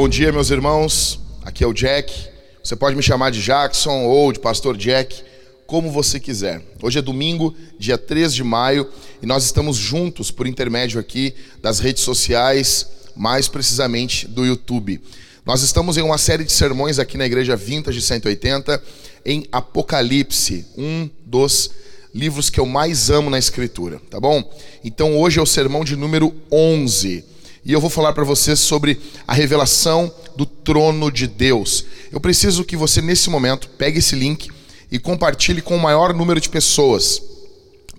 Bom dia, meus irmãos. Aqui é o Jack. Você pode me chamar de Jackson ou de Pastor Jack, como você quiser. Hoje é domingo, dia 3 de maio, e nós estamos juntos por intermédio aqui das redes sociais, mais precisamente do YouTube. Nós estamos em uma série de sermões aqui na Igreja Vintage 180 em Apocalipse, um dos livros que eu mais amo na Escritura, tá bom? Então hoje é o sermão de número 11 e eu vou falar para vocês sobre a revelação do trono de Deus. Eu preciso que você, nesse momento, pegue esse link e compartilhe com o maior número de pessoas.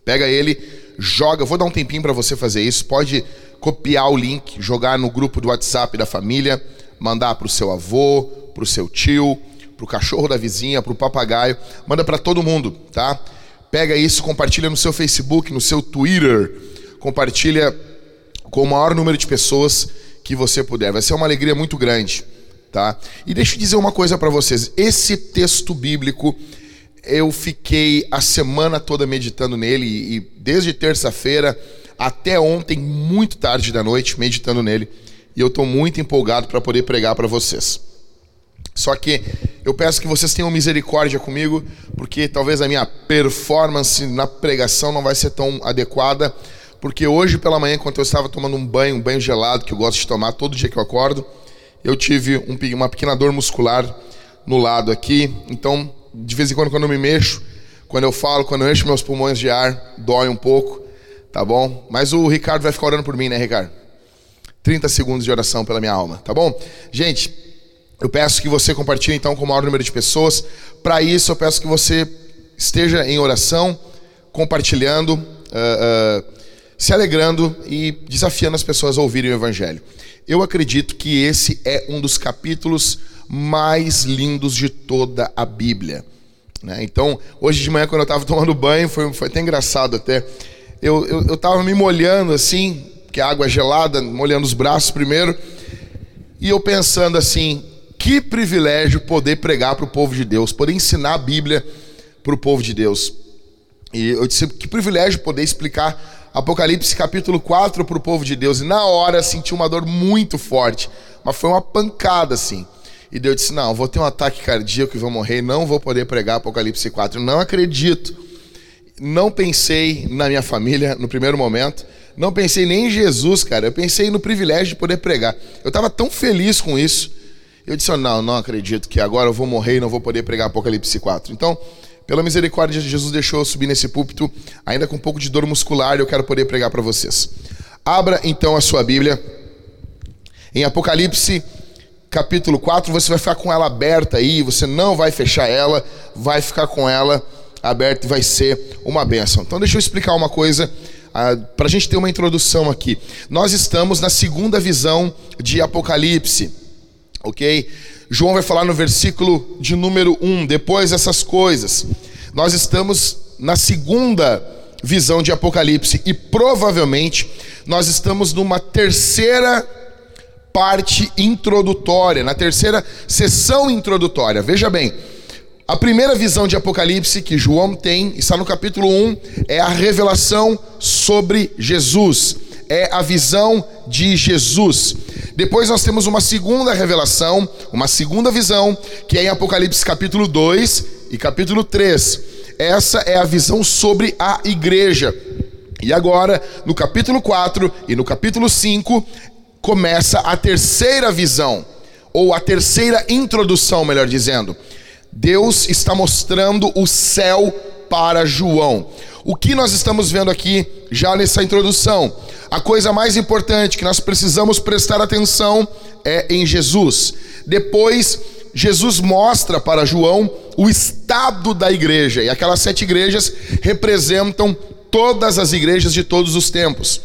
Pega ele, joga. Vou dar um tempinho para você fazer isso. Pode copiar o link, jogar no grupo do WhatsApp da família, mandar para o seu avô, para o seu tio, para o cachorro da vizinha, para o papagaio. Manda para todo mundo, tá? Pega isso, compartilha no seu Facebook, no seu Twitter. Compartilha com o maior número de pessoas que você puder. Vai ser uma alegria muito grande, tá? E deixa eu dizer uma coisa para vocês. Esse texto bíblico eu fiquei a semana toda meditando nele e desde terça-feira até ontem muito tarde da noite meditando nele. E eu estou muito empolgado para poder pregar para vocês. Só que eu peço que vocês tenham misericórdia comigo, porque talvez a minha performance na pregação não vai ser tão adequada porque hoje pela manhã, enquanto eu estava tomando um banho, um banho gelado, que eu gosto de tomar todo dia que eu acordo, eu tive um, uma pequena dor muscular no lado aqui. Então, de vez em quando, quando eu me mexo, quando eu falo, quando eu encho meus pulmões de ar, dói um pouco, tá bom? Mas o Ricardo vai ficar orando por mim, né, Ricardo? 30 segundos de oração pela minha alma, tá bom? Gente, eu peço que você compartilhe então com o maior número de pessoas. Para isso, eu peço que você esteja em oração, compartilhando. Uh, uh, se alegrando e desafiando as pessoas a ouvirem o Evangelho. Eu acredito que esse é um dos capítulos mais lindos de toda a Bíblia. Né? Então, hoje de manhã, quando eu estava tomando banho, foi, foi até engraçado até. Eu estava me molhando assim, que a água é gelada, molhando os braços primeiro, e eu pensando assim, que privilégio poder pregar para o povo de Deus, poder ensinar a Bíblia para o povo de Deus. E eu disse, que privilégio poder explicar Apocalipse capítulo 4 para o povo de Deus. E na hora senti uma dor muito forte. Mas foi uma pancada assim. E Deus disse: Não, vou ter um ataque cardíaco e vou morrer. Não vou poder pregar Apocalipse 4. Não acredito. Não pensei na minha família no primeiro momento. Não pensei nem em Jesus, cara. Eu pensei no privilégio de poder pregar. Eu estava tão feliz com isso. Eu disse: Não, não acredito que agora eu vou morrer e não vou poder pregar Apocalipse 4. Então. Pela misericórdia de Jesus, deixou eu subir nesse púlpito, ainda com um pouco de dor muscular, e eu quero poder pregar para vocês. Abra então a sua Bíblia. Em Apocalipse, capítulo 4, você vai ficar com ela aberta aí, você não vai fechar ela, vai ficar com ela aberta e vai ser uma bênção. Então, deixa eu explicar uma coisa. Ah, para a gente ter uma introdução aqui, nós estamos na segunda visão de Apocalipse, ok? João vai falar no versículo de número 1, depois dessas coisas. Nós estamos na segunda visão de Apocalipse e provavelmente nós estamos numa terceira parte introdutória, na terceira sessão introdutória. Veja bem, a primeira visão de Apocalipse que João tem, está no capítulo 1, é a revelação sobre Jesus é a visão de Jesus. Depois nós temos uma segunda revelação, uma segunda visão, que é em Apocalipse capítulo 2 e capítulo 3. Essa é a visão sobre a igreja. E agora, no capítulo 4 e no capítulo 5, começa a terceira visão, ou a terceira introdução, melhor dizendo. Deus está mostrando o céu para João. O que nós estamos vendo aqui já nessa introdução? A coisa mais importante que nós precisamos prestar atenção é em Jesus. Depois, Jesus mostra para João o estado da igreja, e aquelas sete igrejas representam todas as igrejas de todos os tempos.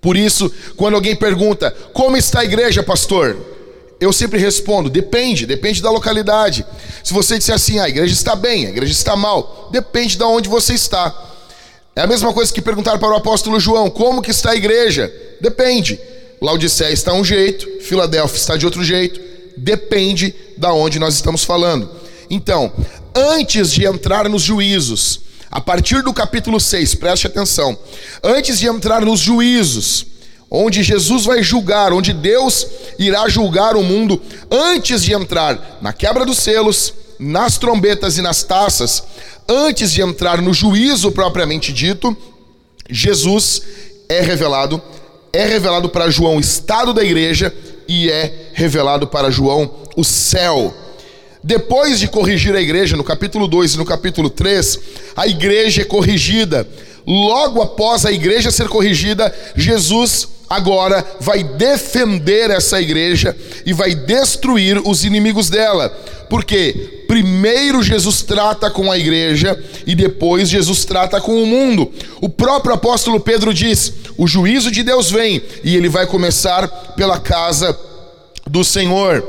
Por isso, quando alguém pergunta: Como está a igreja, pastor? Eu sempre respondo: depende, depende da localidade. Se você disser assim, ah, a igreja está bem, a igreja está mal, depende de onde você está. É a mesma coisa que perguntar para o apóstolo João: como que está a igreja? Depende. Laodiceia está um jeito, Filadélfia está de outro jeito, depende da onde nós estamos falando. Então, antes de entrar nos juízos, a partir do capítulo 6, preste atenção, antes de entrar nos juízos, onde Jesus vai julgar, onde Deus irá julgar o mundo antes de entrar na quebra dos selos, nas trombetas e nas taças, antes de entrar no juízo propriamente dito, Jesus é revelado, é revelado para João o estado da igreja e é revelado para João o céu. Depois de corrigir a igreja, no capítulo 2 e no capítulo 3, a igreja é corrigida. Logo após a igreja ser corrigida, Jesus agora vai defender essa igreja e vai destruir os inimigos dela. Porque primeiro Jesus trata com a igreja e depois Jesus trata com o mundo. O próprio apóstolo Pedro diz: "O juízo de Deus vem e ele vai começar pela casa do Senhor".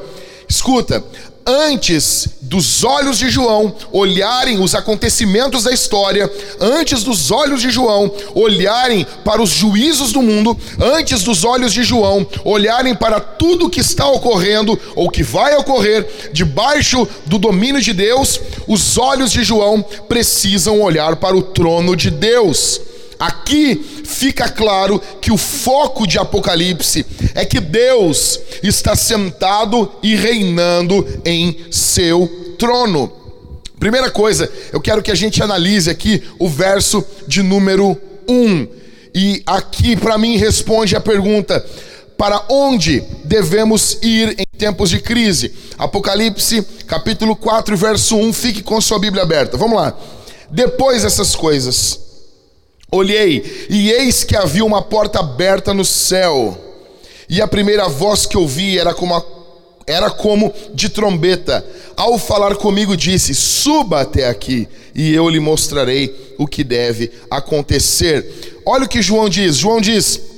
Escuta, antes dos olhos de João olharem os acontecimentos da história, antes dos olhos de João olharem para os juízos do mundo, antes dos olhos de João olharem para tudo que está ocorrendo ou que vai ocorrer debaixo do domínio de Deus, os olhos de João precisam olhar para o trono de Deus. Aqui fica claro que o foco de Apocalipse é que Deus está sentado e reinando em seu trono. Primeira coisa, eu quero que a gente analise aqui o verso de número 1. E aqui para mim responde a pergunta: para onde devemos ir em tempos de crise? Apocalipse, capítulo 4, verso 1. Fique com sua Bíblia aberta. Vamos lá. Depois dessas coisas, Olhei, e eis que havia uma porta aberta no céu, e a primeira voz que ouvi era como, a, era como de trombeta. Ao falar comigo, disse: Suba até aqui, e eu lhe mostrarei o que deve acontecer. Olha o que João diz: João diz.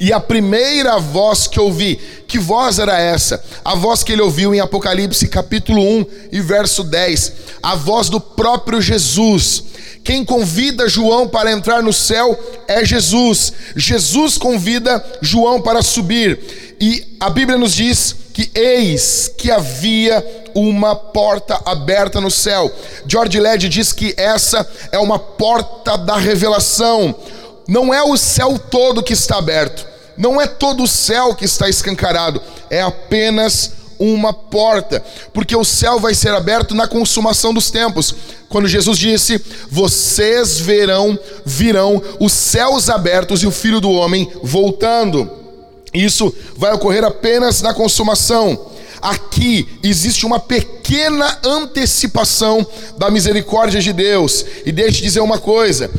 E a primeira voz que ouvi, que voz era essa? A voz que ele ouviu em Apocalipse capítulo 1 e verso 10, a voz do próprio Jesus quem convida João para entrar no céu é Jesus. Jesus convida João para subir. E a Bíblia nos diz que eis que havia uma porta aberta no céu. George Led diz que essa é uma porta da revelação. Não é o céu todo que está aberto, não é todo o céu que está escancarado, é apenas uma porta, porque o céu vai ser aberto na consumação dos tempos. Quando Jesus disse: "Vocês verão, virão os céus abertos e o Filho do homem voltando". Isso vai ocorrer apenas na consumação. Aqui existe uma pequena antecipação da misericórdia de Deus. E deixe dizer uma coisa: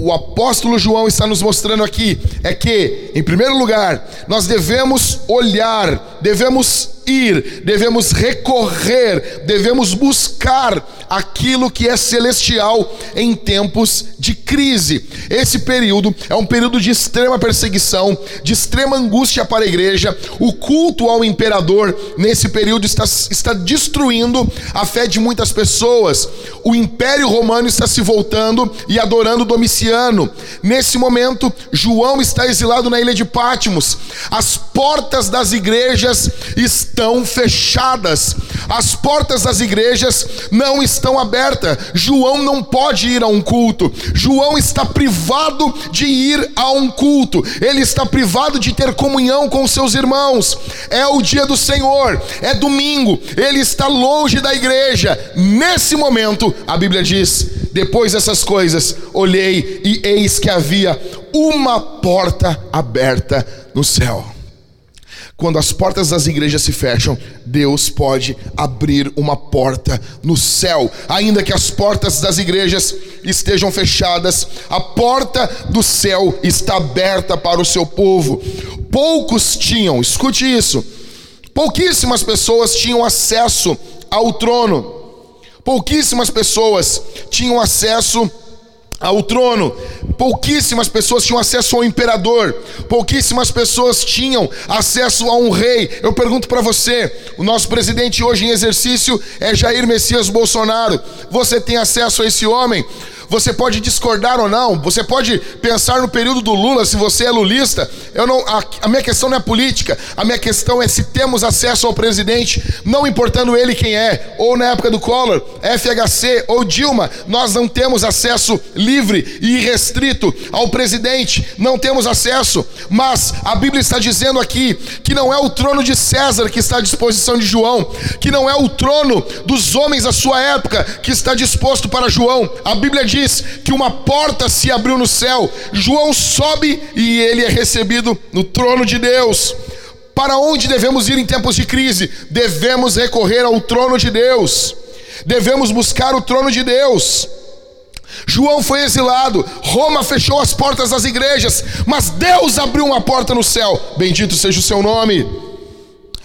o apóstolo João está nos mostrando aqui é que, em primeiro lugar, nós devemos olhar, devemos ir, devemos recorrer, devemos buscar aquilo que é celestial em tempos de crise. Esse período é um período de extrema perseguição, de extrema angústia para a igreja. O culto ao imperador nesse período está, está destruindo a fé de muitas pessoas. O império romano está se voltando e adorando Domiciano. Nesse momento, João está exilado na ilha de Pátimos. As portas das igrejas estão fechadas. As portas das igrejas não estão abertas. João não pode ir a um culto. João está privado de ir a um culto. Ele está privado de ter comunhão com seus irmãos. É o dia do Senhor, é domingo. Ele está longe da igreja. Nesse momento, a Bíblia diz: depois dessas coisas, olhei e eis que havia uma porta aberta no céu. Quando as portas das igrejas se fecham, Deus pode abrir uma porta no céu. Ainda que as portas das igrejas estejam fechadas, a porta do céu está aberta para o seu povo. Poucos tinham, escute isso, pouquíssimas pessoas tinham acesso ao trono. Pouquíssimas pessoas tinham acesso ao trono. Pouquíssimas pessoas tinham acesso ao imperador, pouquíssimas pessoas tinham acesso a um rei. Eu pergunto para você: o nosso presidente hoje em exercício é Jair Messias Bolsonaro. Você tem acesso a esse homem? Você pode discordar ou não, você pode pensar no período do Lula, se você é lulista. Eu não, a, a minha questão não é política, a minha questão é se temos acesso ao presidente, não importando ele quem é, ou na época do Collor, FHC ou Dilma, nós não temos acesso livre e irrestrito ao presidente, não temos acesso, mas a Bíblia está dizendo aqui que não é o trono de César que está à disposição de João, que não é o trono dos homens da sua época que está disposto para João. A Bíblia diz que uma porta se abriu no céu, João sobe e ele é recebido no trono de Deus. Para onde devemos ir em tempos de crise? Devemos recorrer ao trono de Deus, devemos buscar o trono de Deus. João foi exilado, Roma fechou as portas das igrejas, mas Deus abriu uma porta no céu. Bendito seja o seu nome.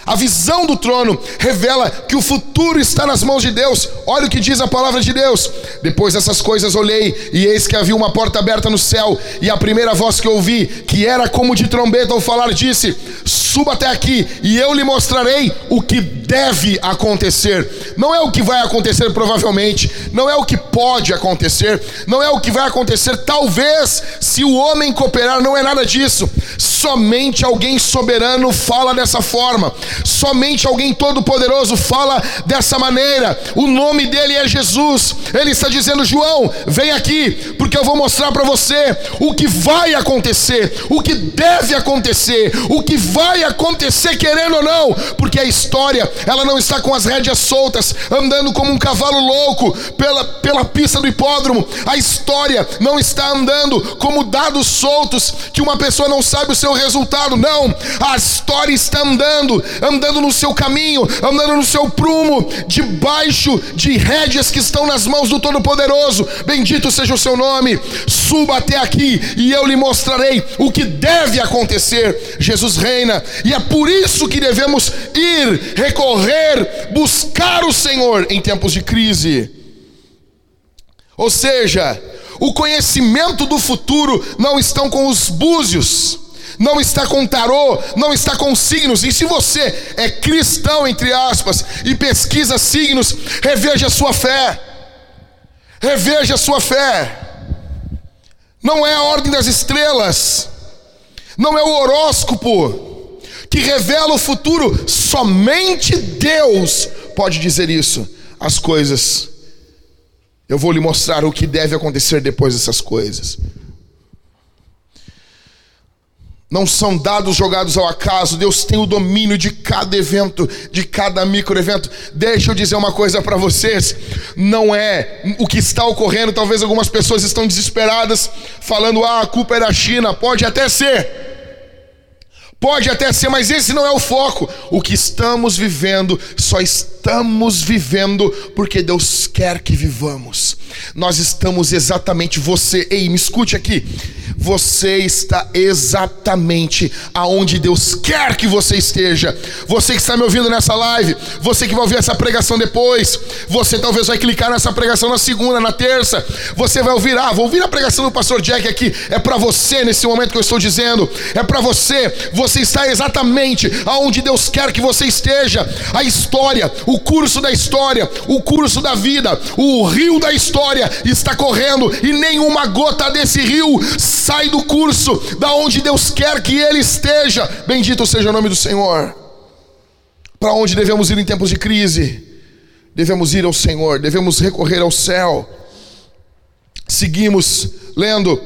A visão do trono revela que o futuro está nas mãos de Deus. Olha o que diz a palavra de Deus. Depois dessas coisas olhei, e eis que havia uma porta aberta no céu, e a primeira voz que ouvi, que era como de trombeta ao falar, disse: Suba até aqui, e eu lhe mostrarei o que deve acontecer. Não é o que vai acontecer provavelmente, não é o que pode acontecer, não é o que vai acontecer talvez se o homem cooperar, não é nada disso. Somente alguém soberano fala dessa forma. Somente alguém todo-poderoso fala dessa maneira. O nome dele é Jesus. Ele está dizendo: João, vem aqui, porque eu vou mostrar para você o que vai acontecer, o que deve acontecer, o que vai acontecer, querendo ou não, porque a história, ela não está com as rédeas soltas, andando como um cavalo louco pela, pela pista do hipódromo. A história não está andando como dados soltos, que uma pessoa não sabe o seu resultado. Não, a história está andando andando no seu caminho, andando no seu prumo, debaixo de rédeas que estão nas mãos do Todo-Poderoso. Bendito seja o seu nome. Suba até aqui e eu lhe mostrarei o que deve acontecer. Jesus reina e é por isso que devemos ir, recorrer, buscar o Senhor em tempos de crise. Ou seja, o conhecimento do futuro não estão com os búzios não está com tarô, não está com signos. E se você é cristão, entre aspas, e pesquisa signos, reveja a sua fé. Reveja a sua fé. Não é a ordem das estrelas, não é o horóscopo que revela o futuro, somente Deus pode dizer isso. As coisas, eu vou lhe mostrar o que deve acontecer depois dessas coisas não são dados jogados ao acaso. Deus tem o domínio de cada evento, de cada micro evento. Deixa eu dizer uma coisa para vocês: não é o que está ocorrendo. Talvez algumas pessoas estão desesperadas, falando: ah, a culpa é da China. Pode até ser. Pode até ser, mas esse não é o foco. O que estamos vivendo, só estamos vivendo porque Deus quer que vivamos. Nós estamos exatamente, você, ei, me escute aqui você está exatamente aonde Deus quer que você esteja. Você que está me ouvindo nessa live, você que vai ouvir essa pregação depois, você talvez vai clicar nessa pregação na segunda, na terça, você vai ouvir, ah, vou ouvir a pregação do pastor Jack aqui. É para você nesse momento que eu estou dizendo, é para você. Você está exatamente aonde Deus quer que você esteja. A história, o curso da história, o curso da vida, o rio da história está correndo e nenhuma gota desse rio sai sai do curso da onde Deus quer que ele esteja. Bendito seja o nome do Senhor. Para onde devemos ir em tempos de crise? Devemos ir ao Senhor, devemos recorrer ao céu. Seguimos lendo.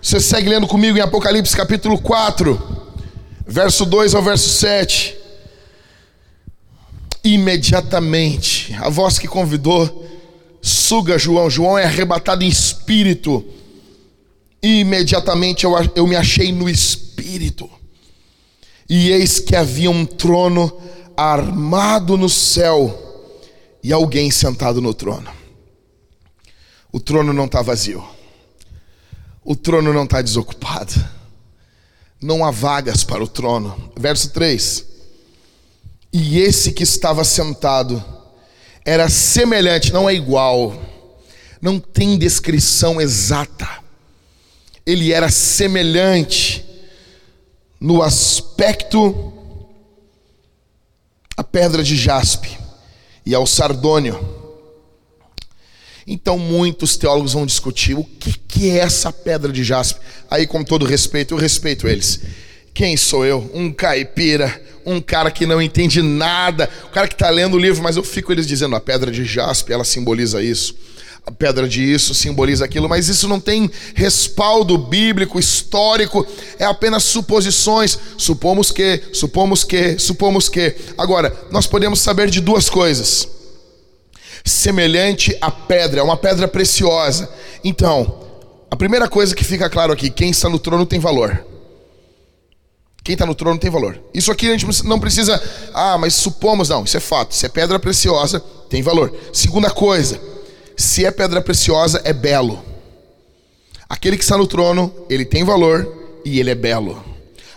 Você segue lendo comigo em Apocalipse capítulo 4, verso 2 ao verso 7. Imediatamente, a voz que convidou suga João. João é arrebatado em espírito imediatamente eu, eu me achei no espírito. E eis que havia um trono armado no céu e alguém sentado no trono. O trono não está vazio. O trono não está desocupado. Não há vagas para o trono. Verso 3. E esse que estava sentado era semelhante, não é igual, não tem descrição exata ele era semelhante no aspecto à pedra de jaspe e ao sardônio. Então muitos teólogos vão discutir o que, que é essa pedra de jaspe. Aí, com todo respeito, eu respeito eles. Quem sou eu? Um caipira, um cara que não entende nada, o cara que está lendo o livro, mas eu fico eles dizendo a pedra de jaspe, ela simboliza isso. A pedra de isso simboliza aquilo, mas isso não tem respaldo bíblico, histórico, é apenas suposições. Supomos que, supomos que, supomos que. Agora, nós podemos saber de duas coisas semelhante à pedra, é uma pedra preciosa. Então, a primeira coisa que fica claro aqui: quem está no trono tem valor. Quem está no trono tem valor. Isso aqui a gente não precisa, ah, mas supomos, não, isso é fato. Se é pedra preciosa, tem valor. Segunda coisa, se é pedra preciosa, é belo. Aquele que está no trono, ele tem valor e ele é belo.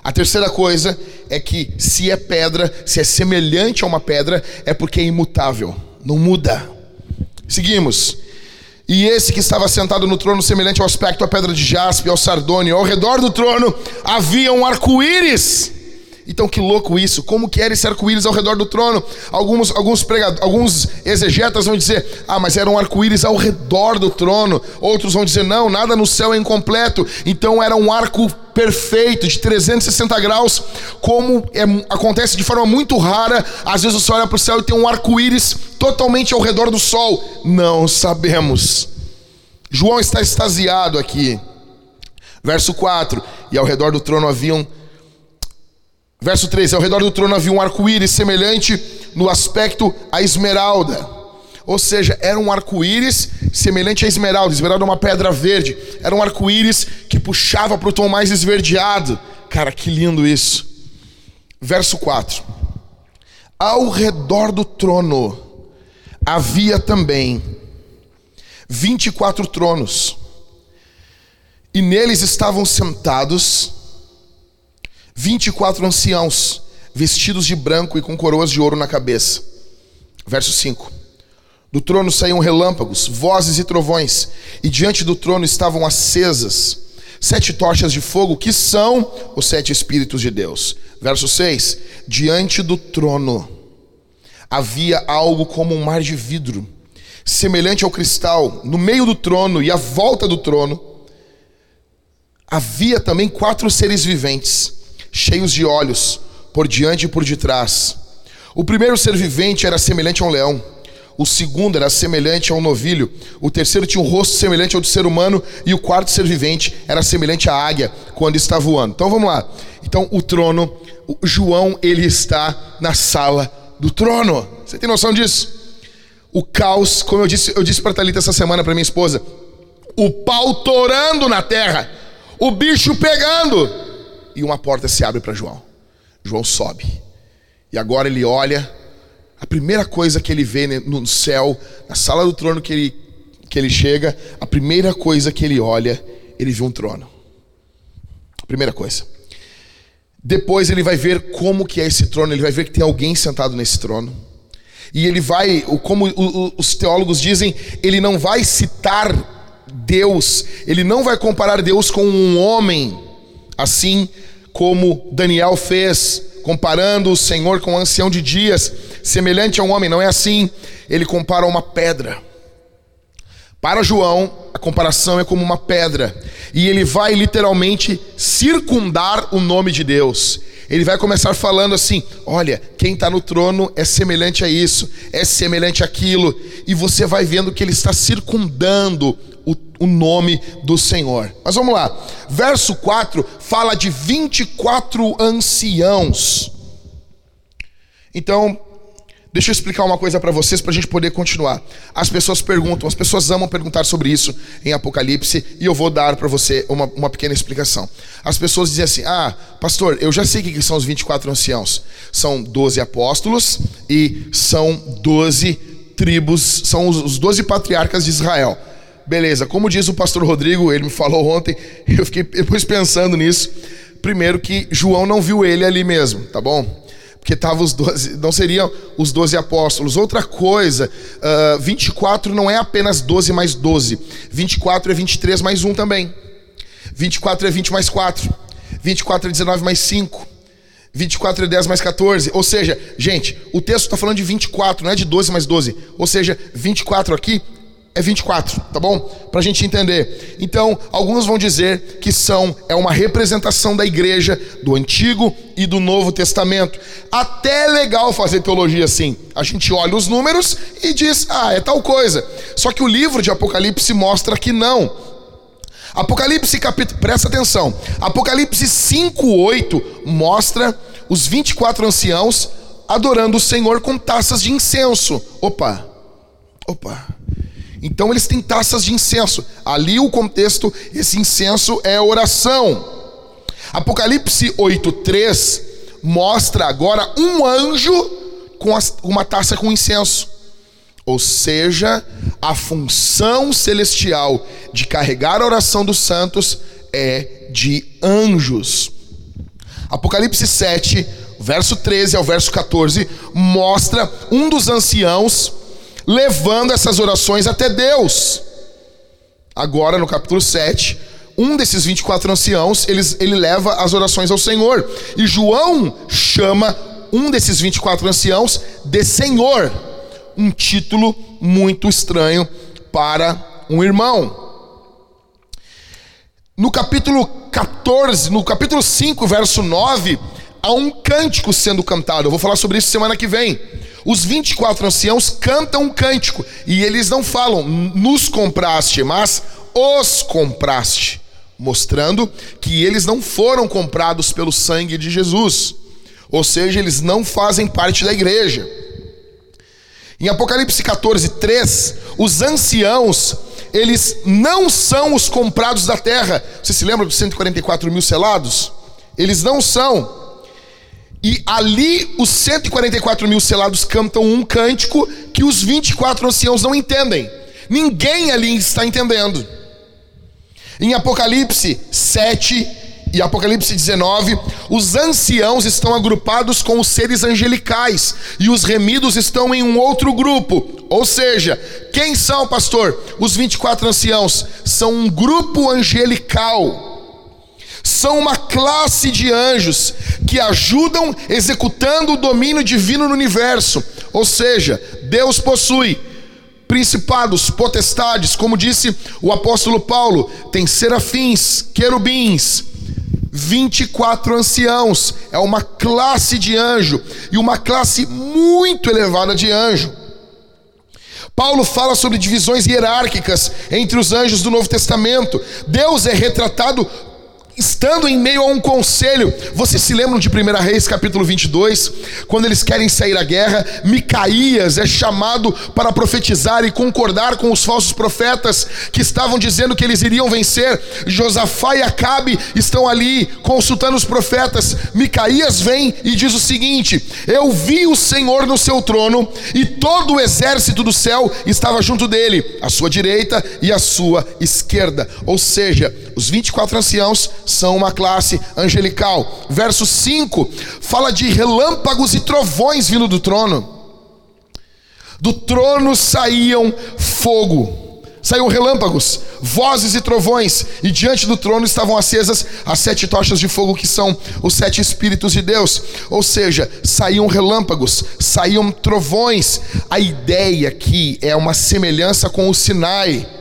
A terceira coisa é que se é pedra, se é semelhante a uma pedra, é porque é imutável, não muda. Seguimos. E esse que estava sentado no trono, semelhante ao aspecto à pedra de jaspe, ao sardônio, ao redor do trono havia um arco-íris então que louco isso! Como que era esse arco-íris ao redor do trono? Alguns, alguns, pregadores, alguns exegetas vão dizer: ah, mas era um arco-íris ao redor do trono. Outros vão dizer: não, nada no céu é incompleto. Então era um arco perfeito, de 360 graus, como é, acontece de forma muito rara. Às vezes você olha para o céu e tem um arco-íris totalmente ao redor do sol. Não sabemos. João está extasiado aqui. Verso 4: E ao redor do trono haviam Verso 3: Ao redor do trono havia um arco-íris semelhante no aspecto à esmeralda. Ou seja, era um arco-íris semelhante à esmeralda. Esmeralda é uma pedra verde. Era um arco-íris que puxava para o tom mais esverdeado. Cara, que lindo isso. Verso 4: Ao redor do trono havia também 24 tronos, e neles estavam sentados 24 anciãos, vestidos de branco e com coroas de ouro na cabeça. Verso 5. Do trono saíam relâmpagos, vozes e trovões, e diante do trono estavam acesas sete tochas de fogo, que são os sete Espíritos de Deus. Verso 6: Diante do trono havia algo como um mar de vidro, semelhante ao cristal, no meio do trono e à volta do trono. Havia também quatro seres viventes cheios de olhos, por diante e por detrás. O primeiro ser vivente era semelhante a um leão. O segundo era semelhante a um novilho. O terceiro tinha um rosto semelhante ao do ser humano. E o quarto ser vivente era semelhante à águia quando está voando. Então vamos lá. Então o trono, o João, ele está na sala do trono. Você tem noção disso? O caos, como eu disse, eu disse para Talita essa semana para minha esposa, o pau torando na terra, o bicho pegando e uma porta se abre para João. João sobe. E agora ele olha, a primeira coisa que ele vê no céu, na sala do trono que ele, que ele chega, a primeira coisa que ele olha, ele vê um trono. Primeira coisa. Depois ele vai ver como que é esse trono, ele vai ver que tem alguém sentado nesse trono. E ele vai, como os teólogos dizem, ele não vai citar Deus, ele não vai comparar Deus com um homem Assim como Daniel fez, comparando o Senhor com o ancião de dias, semelhante a um homem, não é assim. Ele compara uma pedra. Para João, a comparação é como uma pedra, e ele vai literalmente circundar o nome de Deus. Ele vai começar falando assim: olha, quem está no trono é semelhante a isso, é semelhante àquilo, e você vai vendo que ele está circundando o, o nome do Senhor. Mas vamos lá, verso 4 fala de 24 anciãos. Então, Deixa eu explicar uma coisa para vocês para a gente poder continuar. As pessoas perguntam, as pessoas amam perguntar sobre isso em Apocalipse e eu vou dar para você uma, uma pequena explicação. As pessoas dizem assim: Ah, pastor, eu já sei o que são os 24 anciãos. São 12 apóstolos e são 12 tribos, são os 12 patriarcas de Israel. Beleza, como diz o pastor Rodrigo, ele me falou ontem, eu fiquei depois pensando nisso. Primeiro que João não viu ele ali mesmo, tá bom? Porque tava os 12, não seriam os 12 apóstolos. Outra coisa, uh, ah, 24 não é apenas 12 mais 12. 24 é 23 mais 1 também. 24 é 20 mais 4. 24 é 19 mais 5. 24 é 10 mais 14. Ou seja, gente, o texto está falando de 24, não é de 12 mais 12. Ou seja, 24 aqui é 24, tá bom? Para a gente entender. Então, alguns vão dizer que são é uma representação da igreja do Antigo e do Novo Testamento. Até é legal fazer teologia assim. A gente olha os números e diz, ah, é tal coisa. Só que o livro de Apocalipse mostra que não. Apocalipse capítulo, presta atenção. Apocalipse 5:8 mostra os 24 anciãos adorando o Senhor com taças de incenso. Opa. Opa. Então eles têm taças de incenso. Ali o contexto, esse incenso é oração. Apocalipse 8:3 mostra agora um anjo com uma taça com incenso. Ou seja, a função celestial de carregar a oração dos santos é de anjos. Apocalipse 7, verso 13 ao verso 14, mostra um dos anciãos levando essas orações até Deus. Agora, no capítulo 7, um desses 24 anciãos, ele, ele leva as orações ao Senhor. E João chama um desses 24 anciãos de Senhor. Um título muito estranho para um irmão. No capítulo 14, no capítulo 5, verso 9, há um cântico sendo cantado. Eu vou falar sobre isso semana que vem. Os 24 anciãos cantam um cântico e eles não falam nos compraste, mas os compraste, mostrando que eles não foram comprados pelo sangue de Jesus. Ou seja, eles não fazem parte da igreja. Em Apocalipse 14, 3, os anciãos, eles não são os comprados da terra. Você se lembra dos 144 mil selados? Eles não são. E ali os 144 mil selados cantam um cântico que os 24 anciãos não entendem. Ninguém ali está entendendo. Em Apocalipse 7 e Apocalipse 19, os anciãos estão agrupados com os seres angelicais e os remidos estão em um outro grupo. Ou seja, quem são, pastor? Os 24 anciãos são um grupo angelical são uma classe de anjos que ajudam executando o domínio divino no universo. Ou seja, Deus possui principados, potestades, como disse o apóstolo Paulo, tem serafins, querubins, 24 anciãos, é uma classe de anjo e uma classe muito elevada de anjo. Paulo fala sobre divisões hierárquicas entre os anjos do Novo Testamento. Deus é retratado estando em meio a um conselho. Vocês se lembram de 1 Reis capítulo 22? Quando eles querem sair à guerra, Micaías é chamado para profetizar e concordar com os falsos profetas que estavam dizendo que eles iriam vencer. Josafá e Acabe estão ali consultando os profetas. Micaías vem e diz o seguinte: Eu vi o Senhor no seu trono e todo o exército do céu estava junto dele, à sua direita e à sua esquerda. Ou seja, os 24 anciãos são uma classe angelical. Verso 5 fala de relâmpagos e trovões vindo do trono. Do trono saíam fogo, saíam relâmpagos, vozes e trovões, e diante do trono estavam acesas as sete tochas de fogo que são os sete Espíritos de Deus. Ou seja, saíam relâmpagos, saíam trovões. A ideia aqui é uma semelhança com o Sinai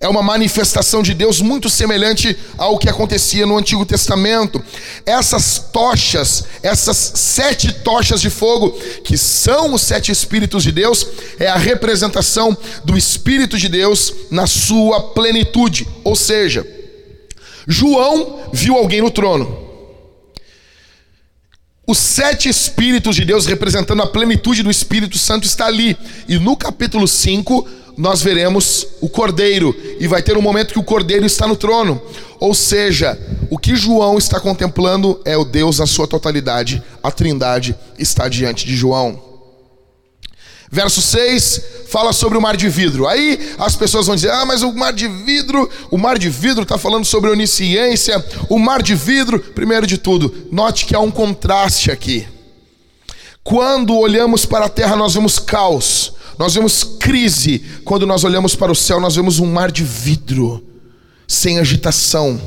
é uma manifestação de Deus muito semelhante ao que acontecia no Antigo Testamento. Essas tochas, essas sete tochas de fogo, que são os sete Espíritos de Deus, é a representação do Espírito de Deus na sua plenitude. Ou seja, João viu alguém no trono. Os sete Espíritos de Deus, representando a plenitude do Espírito Santo, está ali. E no capítulo 5, nós veremos o cordeiro, e vai ter um momento que o cordeiro está no trono. Ou seja, o que João está contemplando é o Deus na sua totalidade, a Trindade está diante de João. Verso 6 fala sobre o mar de vidro. Aí as pessoas vão dizer: ah, mas o mar de vidro, o mar de vidro está falando sobre onisciência. O mar de vidro, primeiro de tudo, note que há um contraste aqui. Quando olhamos para a terra, nós vemos caos. Nós vemos crise. Quando nós olhamos para o céu, nós vemos um mar de vidro, sem agitação,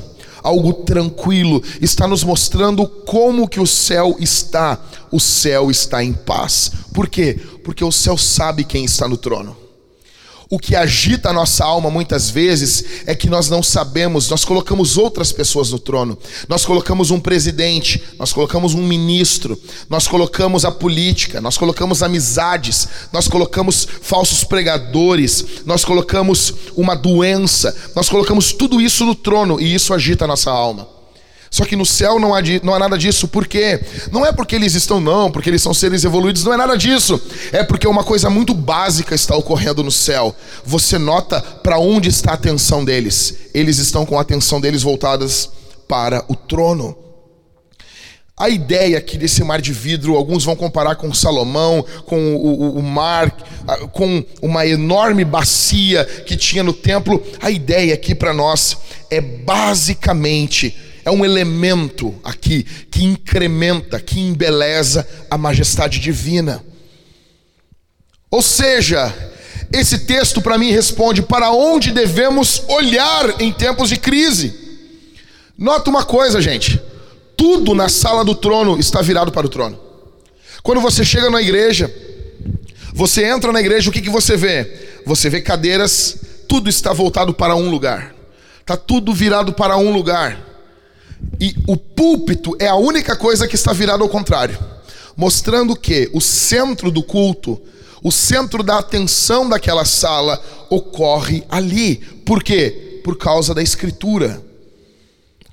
algo tranquilo. Está nos mostrando como que o céu está. O céu está em paz. Por quê? Porque o céu sabe quem está no trono. O que agita a nossa alma muitas vezes é que nós não sabemos, nós colocamos outras pessoas no trono. Nós colocamos um presidente, nós colocamos um ministro, nós colocamos a política, nós colocamos amizades, nós colocamos falsos pregadores, nós colocamos uma doença, nós colocamos tudo isso no trono e isso agita a nossa alma. Só que no céu não há, não há nada disso. Por quê? Não é porque eles estão, não, porque eles são seres evoluídos, não é nada disso. É porque uma coisa muito básica está ocorrendo no céu. Você nota para onde está a atenção deles. Eles estão com a atenção deles voltadas para o trono. A ideia aqui desse mar de vidro, alguns vão comparar com Salomão, com o, o, o, mar, com uma enorme bacia que tinha no templo. A ideia aqui para nós é basicamente é um elemento aqui que incrementa, que embeleza a majestade divina. Ou seja, esse texto para mim responde para onde devemos olhar em tempos de crise. Nota uma coisa, gente: tudo na sala do trono está virado para o trono. Quando você chega na igreja, você entra na igreja, o que, que você vê? Você vê cadeiras, tudo está voltado para um lugar, está tudo virado para um lugar. E o púlpito é a única coisa que está virado ao contrário, mostrando que o centro do culto, o centro da atenção daquela sala ocorre ali. Por quê? Por causa da escritura.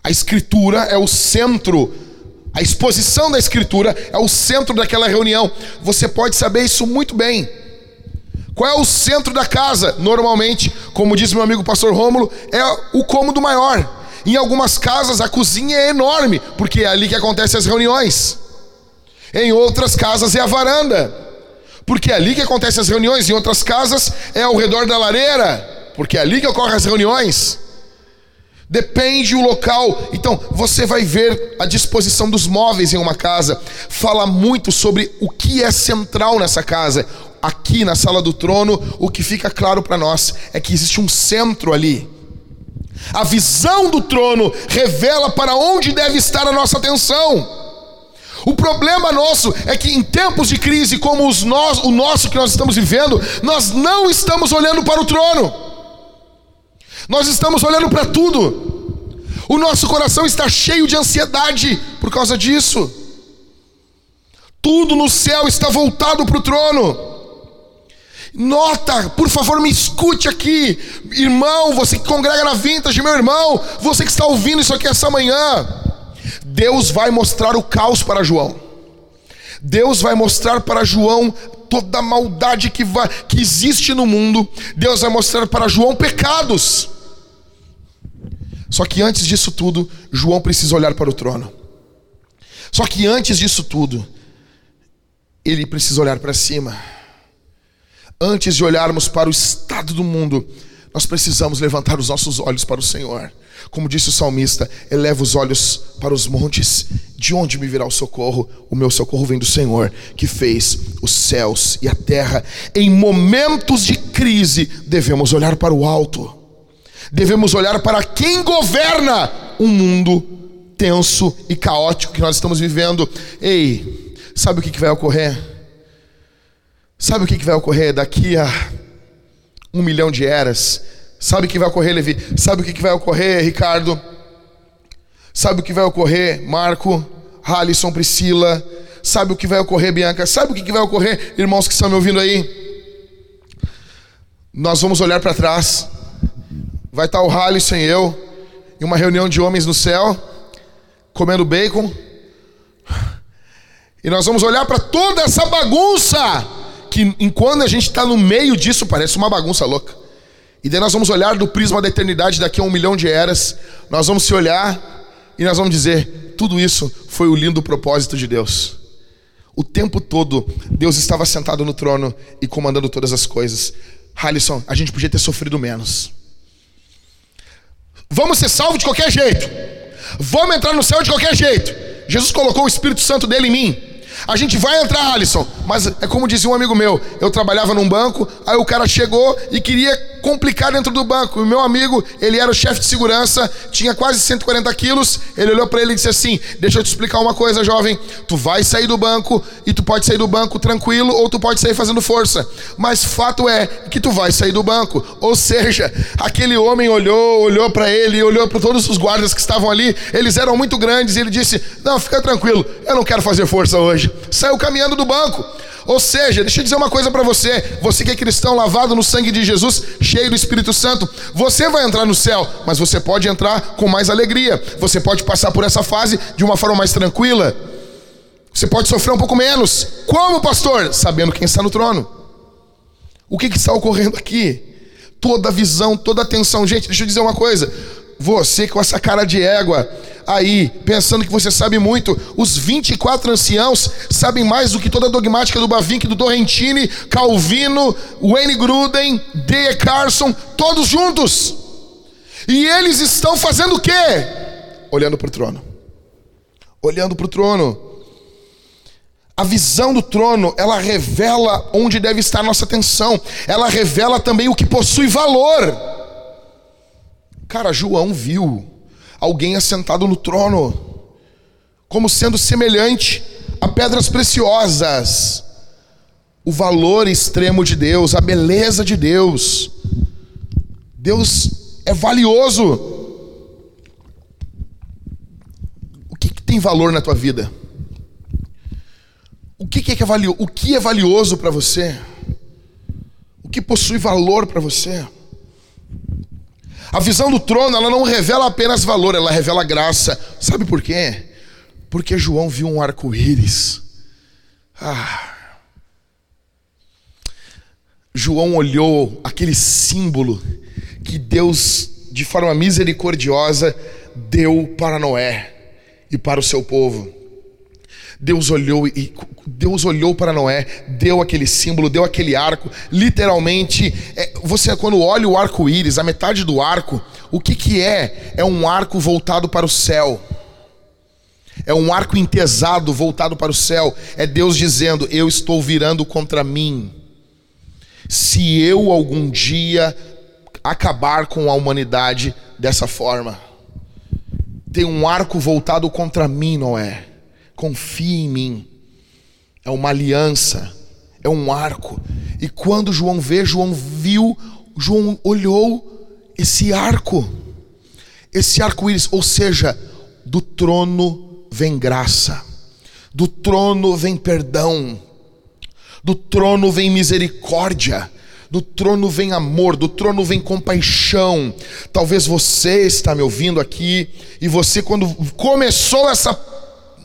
A escritura é o centro, a exposição da escritura é o centro daquela reunião. Você pode saber isso muito bem. Qual é o centro da casa? Normalmente, como diz meu amigo pastor Rômulo, é o cômodo maior. Em algumas casas a cozinha é enorme, porque é ali que acontecem as reuniões. Em outras casas é a varanda, porque é ali que acontecem as reuniões. Em outras casas é ao redor da lareira, porque é ali que ocorrem as reuniões. Depende o local. Então, você vai ver a disposição dos móveis em uma casa. Fala muito sobre o que é central nessa casa. Aqui na sala do trono, o que fica claro para nós é que existe um centro ali a visão do trono revela para onde deve estar a nossa atenção. O problema nosso é que em tempos de crise como os nós, o nosso que nós estamos vivendo, nós não estamos olhando para o trono. Nós estamos olhando para tudo. O nosso coração está cheio de ansiedade por causa disso. Tudo no céu está voltado para o trono. Nota, por favor, me escute aqui, irmão, você que congrega na vintage, meu irmão, você que está ouvindo isso aqui essa manhã. Deus vai mostrar o caos para João. Deus vai mostrar para João toda a maldade que, vai, que existe no mundo. Deus vai mostrar para João pecados. Só que antes disso tudo, João precisa olhar para o trono. Só que antes disso tudo, ele precisa olhar para cima. Antes de olharmos para o estado do mundo, nós precisamos levantar os nossos olhos para o Senhor. Como disse o salmista, eleva os olhos para os montes, de onde me virá o socorro? O meu socorro vem do Senhor, que fez os céus e a terra. Em momentos de crise, devemos olhar para o alto, devemos olhar para quem governa o um mundo tenso e caótico que nós estamos vivendo. Ei, sabe o que vai ocorrer? Sabe o que vai ocorrer daqui a um milhão de eras? Sabe o que vai ocorrer, Levi? Sabe o que vai ocorrer, Ricardo? Sabe o que vai ocorrer, Marco, Halisson, Priscila? Sabe o que vai ocorrer, Bianca? Sabe o que vai ocorrer, irmãos que estão me ouvindo aí? Nós vamos olhar para trás. Vai estar o Halisson e eu em uma reunião de homens no céu, comendo bacon. E nós vamos olhar para toda essa bagunça que enquanto a gente está no meio disso, parece uma bagunça louca. E daí nós vamos olhar do prisma da eternidade daqui a um milhão de eras, nós vamos se olhar e nós vamos dizer: tudo isso foi o lindo propósito de Deus. O tempo todo, Deus estava sentado no trono e comandando todas as coisas. Halisson, a gente podia ter sofrido menos. Vamos ser salvos de qualquer jeito. Vamos entrar no céu de qualquer jeito. Jesus colocou o Espírito Santo dele em mim. A gente vai entrar, Alisson, mas é como dizia um amigo meu: eu trabalhava num banco, aí o cara chegou e queria complicar dentro do banco. O meu amigo, ele era o chefe de segurança, tinha quase 140 quilos. Ele olhou para ele e disse assim: Deixa eu te explicar uma coisa, jovem. Tu vai sair do banco e tu pode sair do banco tranquilo ou tu pode sair fazendo força. Mas fato é que tu vai sair do banco. Ou seja, aquele homem olhou, olhou para ele, olhou para todos os guardas que estavam ali. Eles eram muito grandes e ele disse: Não, fica tranquilo, eu não quero fazer força hoje. Saiu caminhando do banco. Ou seja, deixa eu dizer uma coisa para você, você que é cristão lavado no sangue de Jesus, cheio do Espírito Santo, você vai entrar no céu, mas você pode entrar com mais alegria. Você pode passar por essa fase de uma forma mais tranquila. Você pode sofrer um pouco menos. Como, pastor? Sabendo quem está no trono. O que, que está ocorrendo aqui? Toda a visão, toda a atenção. Gente, deixa eu dizer uma coisa. Você com essa cara de égua, aí, pensando que você sabe muito, os 24 anciãos sabem mais do que toda a dogmática do Bavinck, do Torrentini, Calvino, Wayne Gruden, D. Carson, todos juntos. E eles estão fazendo o quê? Olhando para o trono. Olhando para o trono. A visão do trono, ela revela onde deve estar nossa atenção. Ela revela também o que possui valor. Cara, João viu alguém assentado no trono, como sendo semelhante a pedras preciosas. O valor extremo de Deus, a beleza de Deus. Deus é valioso. O que, que tem valor na tua vida? O que, que é valioso? O que é valioso para você? O que possui valor para você? A visão do trono, ela não revela apenas valor, ela revela graça. Sabe por quê? Porque João viu um arco-íris. Ah. João olhou aquele símbolo que Deus, de forma misericordiosa, deu para Noé e para o seu povo. Deus olhou e Deus olhou para Noé, deu aquele símbolo, deu aquele arco. Literalmente, é, você quando olha o arco-íris, a metade do arco, o que que é? É um arco voltado para o céu. É um arco entesado voltado para o céu. É Deus dizendo: Eu estou virando contra mim. Se eu algum dia acabar com a humanidade dessa forma, tem um arco voltado contra mim, Noé confie em mim. É uma aliança, é um arco. E quando João vê, João viu, João olhou esse arco, esse arco-íris, ou seja, do trono vem graça, do trono vem perdão, do trono vem misericórdia, do trono vem amor, do trono vem compaixão. Talvez você está me ouvindo aqui e você quando começou essa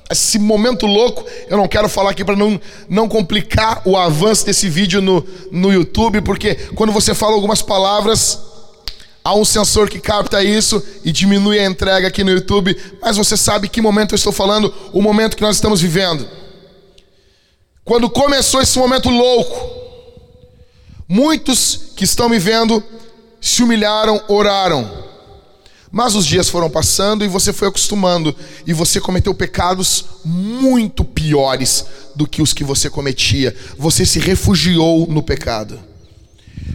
esse momento louco. Eu não quero falar aqui para não, não complicar o avanço desse vídeo no, no YouTube, porque quando você fala algumas palavras, há um sensor que capta isso e diminui a entrega aqui no YouTube. Mas você sabe que momento eu estou falando, o momento que nós estamos vivendo. Quando começou esse momento louco, muitos que estão me vendo se humilharam, oraram mas os dias foram passando e você foi acostumando e você cometeu pecados muito piores do que os que você cometia. Você se refugiou no pecado.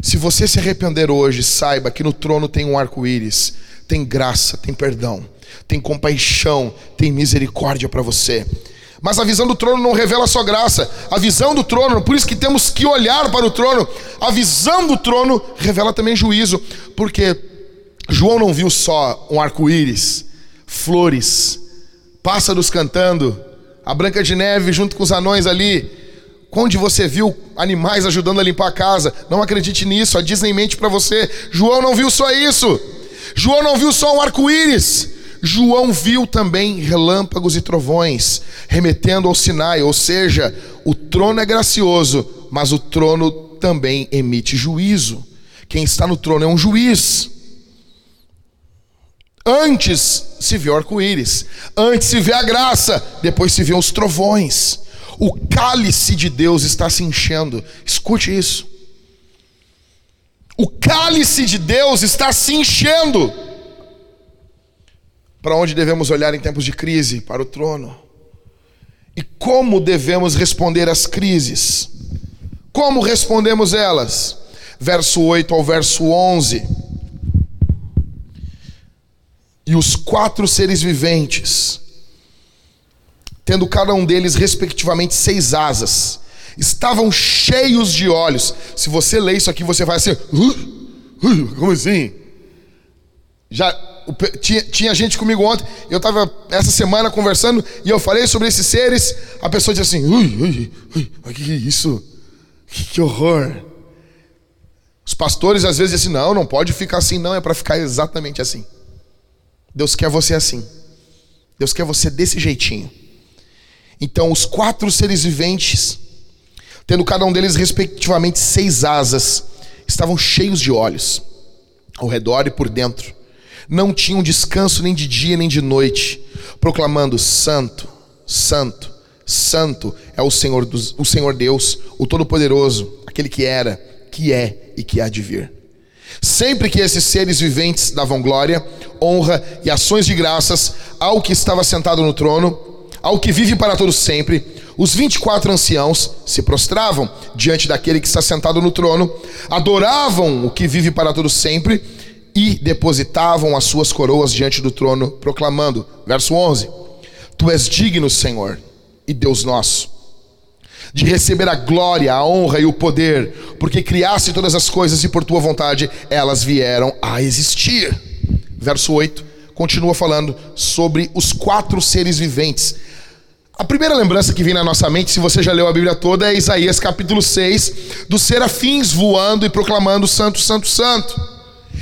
Se você se arrepender hoje, saiba que no trono tem um arco-íris, tem graça, tem perdão, tem compaixão, tem misericórdia para você. Mas a visão do trono não revela só graça. A visão do trono, por isso que temos que olhar para o trono. A visão do trono revela também juízo, porque João não viu só um arco-íris, flores, pássaros cantando, a Branca de Neve junto com os anões ali. Onde você viu animais ajudando a limpar a casa? Não acredite nisso, a Disney mente para você. João não viu só isso. João não viu só um arco-íris. João viu também relâmpagos e trovões, remetendo ao Sinai, ou seja, o trono é gracioso, mas o trono também emite juízo. Quem está no trono é um juiz. Antes se vê o arco-íris, antes se vê a graça, depois se vê os trovões. O cálice de Deus está se enchendo. Escute isso. O cálice de Deus está se enchendo. Para onde devemos olhar em tempos de crise? Para o trono. E como devemos responder às crises? Como respondemos elas? verso 8 ao verso 11. E os quatro seres viventes, tendo cada um deles respectivamente seis asas, estavam cheios de olhos. Se você ler isso aqui, você vai assim, uh, uh, como assim? Já tinha, tinha gente comigo ontem, eu estava essa semana conversando e eu falei sobre esses seres. A pessoa disse assim: ui, ui, ui, o que é isso? Que, que horror. Os pastores às vezes dizem assim: não, não pode ficar assim, não, é para ficar exatamente assim. Deus quer você assim. Deus quer você desse jeitinho. Então, os quatro seres viventes, tendo cada um deles respectivamente seis asas, estavam cheios de olhos, ao redor e por dentro não tinham descanso nem de dia nem de noite, proclamando: Santo, Santo, Santo é o Senhor, dos, o Senhor Deus, o Todo-Poderoso, aquele que era, que é e que há de vir. Sempre que esses seres viventes davam glória, honra e ações de graças ao que estava sentado no trono, ao que vive para todos sempre, os 24 anciãos se prostravam diante daquele que está sentado no trono, adoravam o que vive para todos sempre e depositavam as suas coroas diante do trono, proclamando, verso 11: Tu és digno, Senhor e Deus nosso, de receber a glória, a honra e o poder, porque criaste todas as coisas e por tua vontade elas vieram a existir. Verso 8 continua falando sobre os quatro seres viventes. A primeira lembrança que vem na nossa mente, se você já leu a Bíblia toda, é Isaías capítulo 6, dos serafins voando e proclamando Santo, Santo, Santo.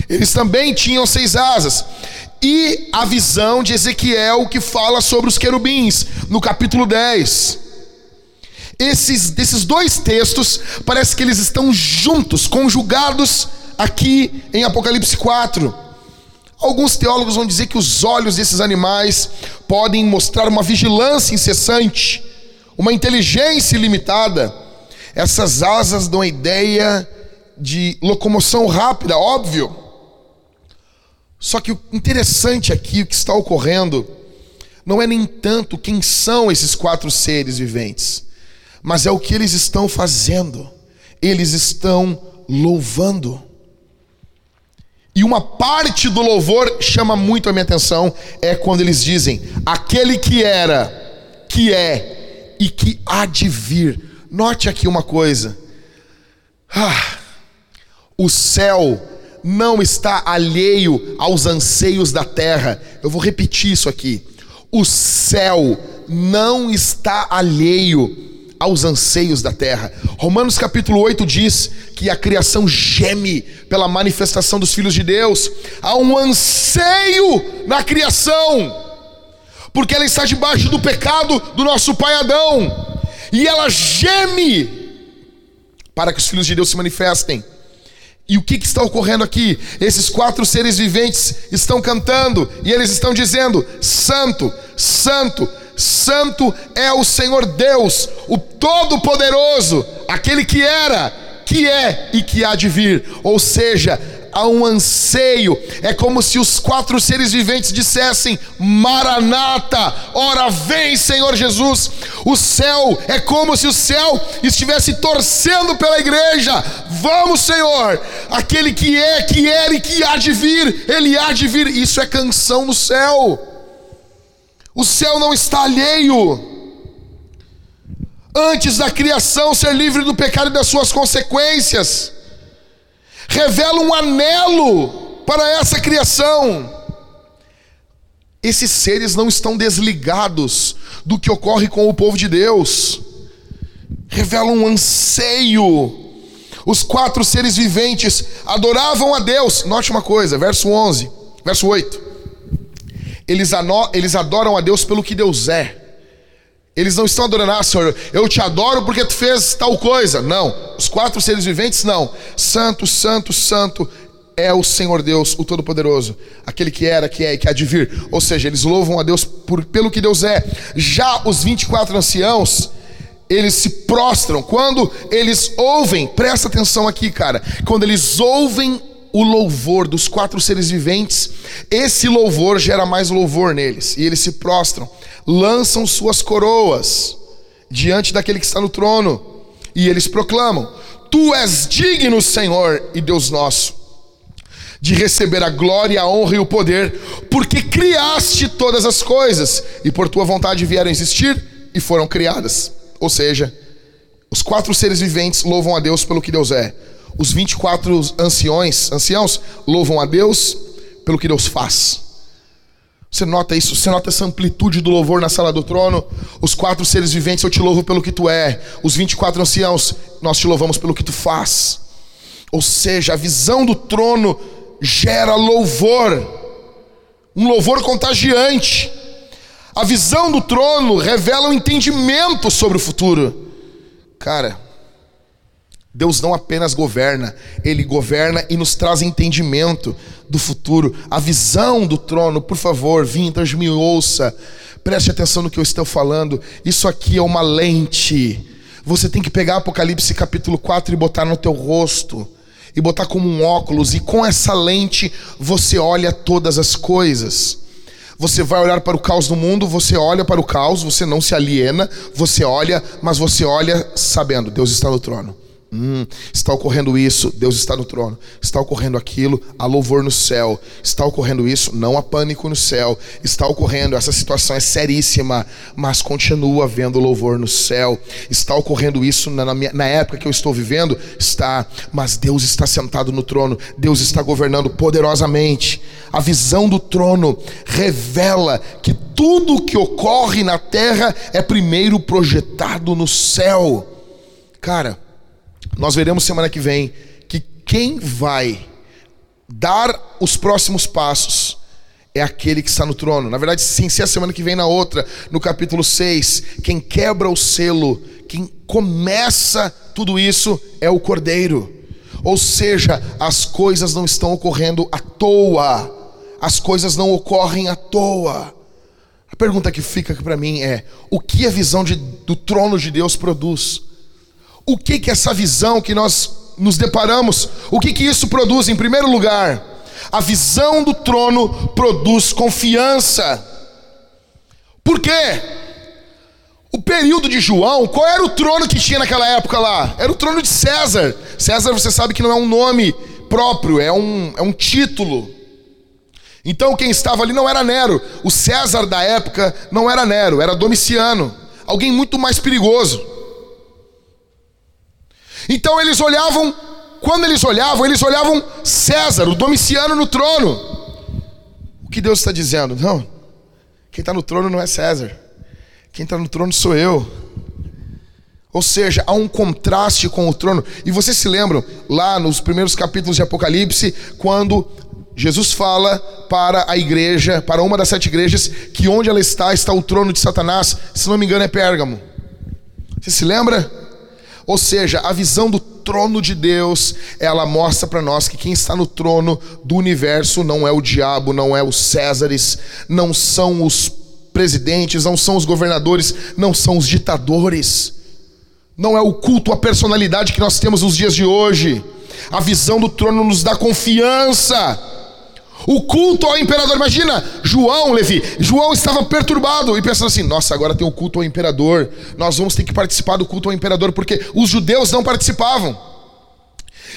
Eles também tinham seis asas. E a visão de Ezequiel que fala sobre os querubins, no capítulo 10. Esses, desses dois textos, parece que eles estão juntos, conjugados aqui em Apocalipse 4. Alguns teólogos vão dizer que os olhos desses animais podem mostrar uma vigilância incessante, uma inteligência ilimitada. Essas asas dão a ideia de locomoção rápida, óbvio. Só que o interessante aqui, o que está ocorrendo, não é nem tanto quem são esses quatro seres viventes, mas é o que eles estão fazendo. Eles estão louvando. E uma parte do louvor chama muito a minha atenção, é quando eles dizem: aquele que era, que é e que há de vir. Note aqui uma coisa. Ah, o céu não está alheio aos anseios da terra. Eu vou repetir isso aqui. O céu não está alheio aos anseios da terra. Romanos capítulo 8 diz que a criação geme pela manifestação dos filhos de Deus. Há um anseio na criação, porque ela está debaixo do pecado do nosso pai Adão, e ela geme para que os filhos de Deus se manifestem. E o que, que, está ocorrendo aqui? Esses quatro seres viventes estão cantando e eles estão dizendo: Santo, Santo, Santo é o Senhor Deus, o Todo-Poderoso, aquele que era, que é e que há de vir. Ou seja, há um anseio. É como se os quatro seres viventes dissessem: Maranata, ora vem, Senhor Jesus. O céu é como se o céu estivesse torcendo pela igreja. Vamos, Senhor. Aquele que é, que era e que há de vir, ele há de vir. Isso é canção no céu. O céu não está alheio antes da criação ser livre do pecado e das suas consequências revela um anelo para essa criação. Esses seres não estão desligados do que ocorre com o povo de Deus, revelam um anseio. Os quatro seres viventes adoravam a Deus. Note uma coisa, verso 11, verso 8. Eles, eles adoram a Deus pelo que Deus é. Eles não estão adorando, ah, Senhor, eu te adoro porque tu fez tal coisa. Não. Os quatro seres viventes, não. Santo, Santo, Santo é o Senhor Deus, o Todo-Poderoso, aquele que era, que é e que há de vir. Ou seja, eles louvam a Deus por, pelo que Deus é. Já os 24 anciãos, eles se prostram. Quando eles ouvem, presta atenção aqui, cara. Quando eles ouvem o louvor dos quatro seres viventes, esse louvor gera mais louvor neles. E eles se prostram lançam suas coroas diante daquele que está no trono, e eles proclamam: Tu és digno, Senhor e Deus nosso, de receber a glória, a honra e o poder, porque criaste todas as coisas e por tua vontade vieram existir e foram criadas. Ou seja, os quatro seres viventes louvam a Deus pelo que Deus é. Os 24 anciões, anciãos louvam a Deus pelo que Deus faz. Você nota isso? Você nota essa amplitude do louvor na sala do trono? Os quatro seres viventes, eu te louvo pelo que tu é. Os 24 anciãos, nós te louvamos pelo que tu faz. Ou seja, a visão do trono gera louvor, um louvor contagiante. A visão do trono revela um entendimento sobre o futuro. Cara, Deus não apenas governa, Ele governa e nos traz entendimento do futuro, a visão do trono. Por favor, vintage, me ouça, preste atenção no que eu estou falando. Isso aqui é uma lente. Você tem que pegar Apocalipse capítulo 4 e botar no teu rosto, e botar como um óculos, e com essa lente você olha todas as coisas. Você vai olhar para o caos do mundo, você olha para o caos, você não se aliena, você olha, mas você olha sabendo, Deus está no trono. Hum, está ocorrendo isso, Deus está no trono. Está ocorrendo aquilo, há louvor no céu. Está ocorrendo isso, não há pânico no céu. Está ocorrendo, essa situação é seríssima, mas continua havendo louvor no céu. Está ocorrendo isso na, minha, na época que eu estou vivendo? Está, mas Deus está sentado no trono, Deus está governando poderosamente. A visão do trono revela que tudo o que ocorre na terra é primeiro projetado no céu. Cara, nós veremos semana que vem que quem vai dar os próximos passos é aquele que está no trono. Na verdade, sem ser a semana que vem na outra, no capítulo 6, quem quebra o selo, quem começa tudo isso é o Cordeiro. Ou seja, as coisas não estão ocorrendo à toa. As coisas não ocorrem à toa. A pergunta que fica para mim é: o que a visão de, do trono de Deus produz? O que que essa visão que nós nos deparamos, o que que isso produz? Em primeiro lugar, a visão do trono produz confiança. Por quê? O período de João, qual era o trono que tinha naquela época lá? Era o trono de César. César, você sabe que não é um nome próprio, é um, é um título. Então quem estava ali não era Nero. O César da época não era Nero, era Domiciano. Alguém muito mais perigoso. Então eles olhavam, quando eles olhavam, eles olhavam César, o Domiciano no trono. O que Deus está dizendo? Não, quem está no trono não é César, quem está no trono sou eu. Ou seja, há um contraste com o trono. E vocês se lembram, lá nos primeiros capítulos de Apocalipse, quando Jesus fala para a igreja, para uma das sete igrejas, que onde ela está, está o trono de Satanás, se não me engano é Pérgamo. Você se lembra? Ou seja, a visão do trono de Deus, ela mostra para nós que quem está no trono do universo não é o diabo, não é os Césares, não são os presidentes, não são os governadores, não são os ditadores. Não é o culto à personalidade que nós temos nos dias de hoje. A visão do trono nos dá confiança o culto ao imperador. Imagina, João, Levi. João estava perturbado e pensando assim: nossa, agora tem o culto ao imperador. Nós vamos ter que participar do culto ao imperador, porque os judeus não participavam.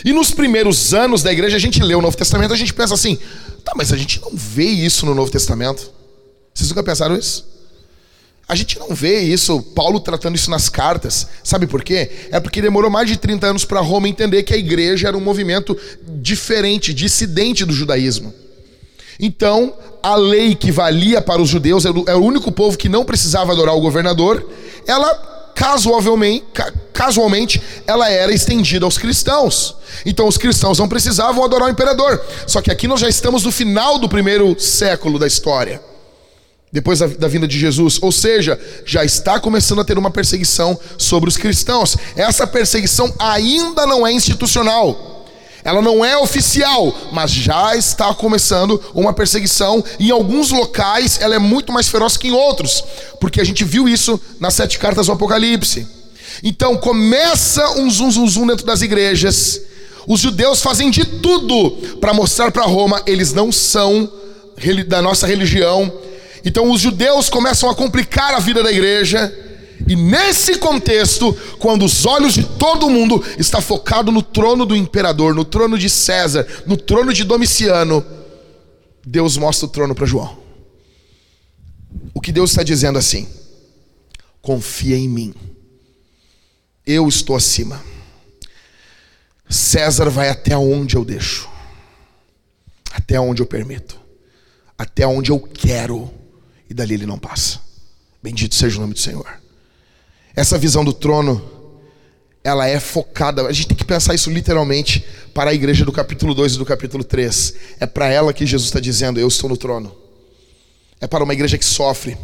E nos primeiros anos da igreja, a gente lê o Novo Testamento, a gente pensa assim: tá, mas a gente não vê isso no Novo Testamento. Vocês nunca pensaram isso? A gente não vê isso, Paulo tratando isso nas cartas. Sabe por quê? É porque demorou mais de 30 anos para Roma entender que a igreja era um movimento diferente, dissidente do judaísmo. Então, a lei que valia para os judeus, era o único povo que não precisava adorar o governador, ela casualmente, casualmente ela era estendida aos cristãos. Então os cristãos não precisavam adorar o imperador. Só que aqui nós já estamos no final do primeiro século da história. Depois da, da vinda de Jesus, ou seja, já está começando a ter uma perseguição sobre os cristãos. Essa perseguição ainda não é institucional. Ela não é oficial, mas já está começando uma perseguição. Em alguns locais ela é muito mais feroz que em outros, porque a gente viu isso nas sete cartas do Apocalipse. Então começa um zum zum zum dentro das igrejas. Os judeus fazem de tudo para mostrar para Roma eles não são da nossa religião. Então os judeus começam a complicar a vida da igreja E nesse contexto, quando os olhos de todo mundo está focado no trono do imperador, no trono de César, no trono de Domiciano, Deus mostra o trono para João. O que Deus está dizendo assim: confia em mim, eu estou acima. César vai até onde eu deixo, até onde eu permito, até onde eu quero, e dali ele não passa. Bendito seja o nome do Senhor. Essa visão do trono, ela é focada, a gente tem que pensar isso literalmente para a igreja do capítulo 2 e do capítulo 3. É para ela que Jesus está dizendo: Eu estou no trono. É para uma igreja que sofre.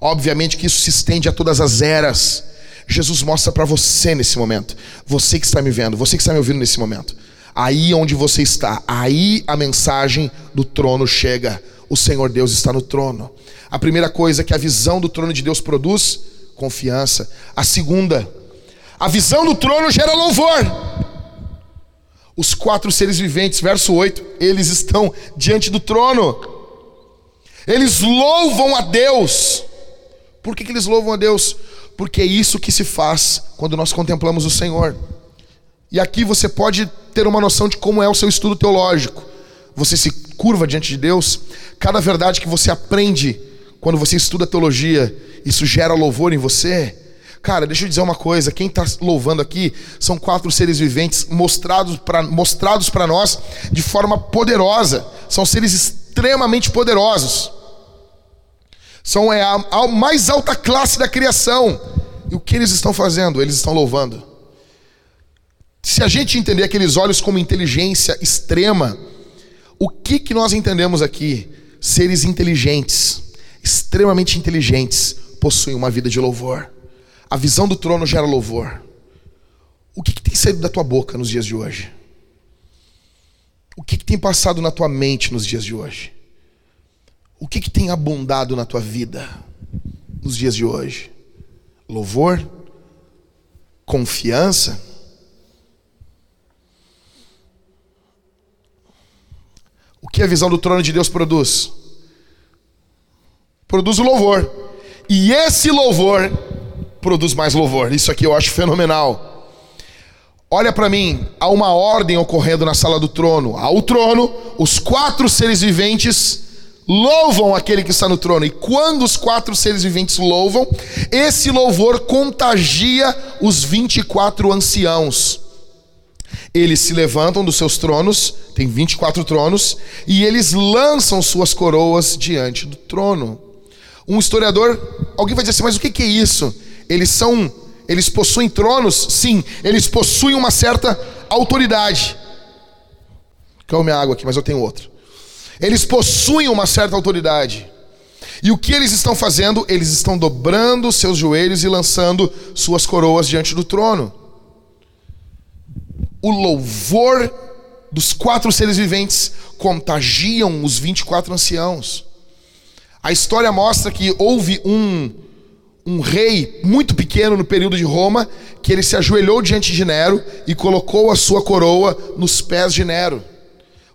Obviamente que isso se estende a todas as eras. Jesus mostra para você nesse momento, você que está me vendo, você que está me ouvindo nesse momento. Aí onde você está, aí a mensagem do trono chega. O Senhor Deus está no trono. A primeira coisa que a visão do trono de Deus produz confiança. A segunda, a visão do trono gera louvor. Os quatro seres viventes, verso 8, eles estão diante do trono. Eles louvam a Deus. Por que, que eles louvam a Deus? Porque é isso que se faz quando nós contemplamos o Senhor. E aqui você pode ter uma noção de como é o seu estudo teológico. Você se curva diante de Deus. Cada verdade que você aprende quando você estuda teologia, isso gera louvor em você. Cara, deixa eu dizer uma coisa: quem está louvando aqui são quatro seres viventes mostrados para mostrados nós de forma poderosa. São seres extremamente poderosos. São é, a, a mais alta classe da criação. E o que eles estão fazendo? Eles estão louvando. Se a gente entender aqueles olhos como inteligência extrema, o que, que nós entendemos aqui? Seres inteligentes extremamente inteligentes possuem uma vida de louvor. A visão do trono gera louvor. O que, que tem saído da tua boca nos dias de hoje? O que, que tem passado na tua mente nos dias de hoje? O que, que tem abundado na tua vida nos dias de hoje? Louvor? Confiança? O que a visão do trono de Deus produz? Produz o louvor. E esse louvor produz mais louvor. Isso aqui eu acho fenomenal. Olha para mim, há uma ordem ocorrendo na sala do trono. Ao trono, os quatro seres viventes louvam aquele que está no trono. E quando os quatro seres viventes louvam, esse louvor contagia os 24 anciãos. Eles se levantam dos seus tronos, tem 24 tronos, e eles lançam suas coroas diante do trono. Um historiador, alguém vai dizer assim, mas o que é isso? Eles são, eles possuem tronos? Sim, eles possuem uma certa autoridade. Calma minha água aqui, mas eu tenho outro. Eles possuem uma certa autoridade. E o que eles estão fazendo? Eles estão dobrando seus joelhos e lançando suas coroas diante do trono. O louvor dos quatro seres viventes contagiam os 24 anciãos. A história mostra que houve um, um rei muito pequeno no período de Roma, que ele se ajoelhou diante de Nero e colocou a sua coroa nos pés de Nero.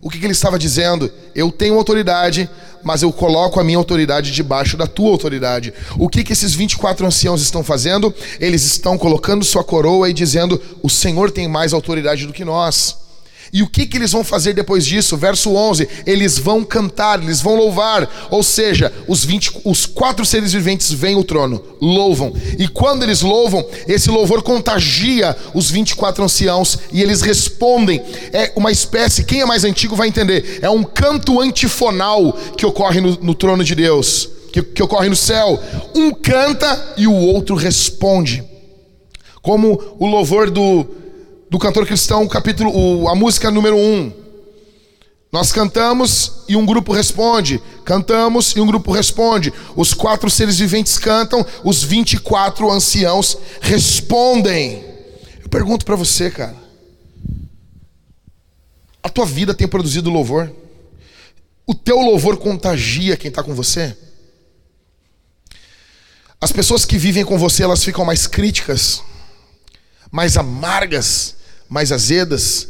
O que, que ele estava dizendo? Eu tenho autoridade, mas eu coloco a minha autoridade debaixo da tua autoridade. O que, que esses 24 anciãos estão fazendo? Eles estão colocando sua coroa e dizendo: O Senhor tem mais autoridade do que nós. E o que, que eles vão fazer depois disso? Verso 11: eles vão cantar, eles vão louvar. Ou seja, os, 20, os quatro seres viventes vêm o trono, louvam. E quando eles louvam, esse louvor contagia os 24 anciãos e eles respondem. É uma espécie, quem é mais antigo vai entender, é um canto antifonal que ocorre no, no trono de Deus, que, que ocorre no céu. Um canta e o outro responde. Como o louvor do do cantor cristão, capítulo, o, a música número 1. Um. Nós cantamos e um grupo responde. Cantamos e um grupo responde. Os quatro seres viventes cantam, os 24 anciãos respondem. Eu pergunto para você, cara. A tua vida tem produzido louvor? O teu louvor contagia quem está com você? As pessoas que vivem com você, elas ficam mais críticas, mais amargas, mais azedas,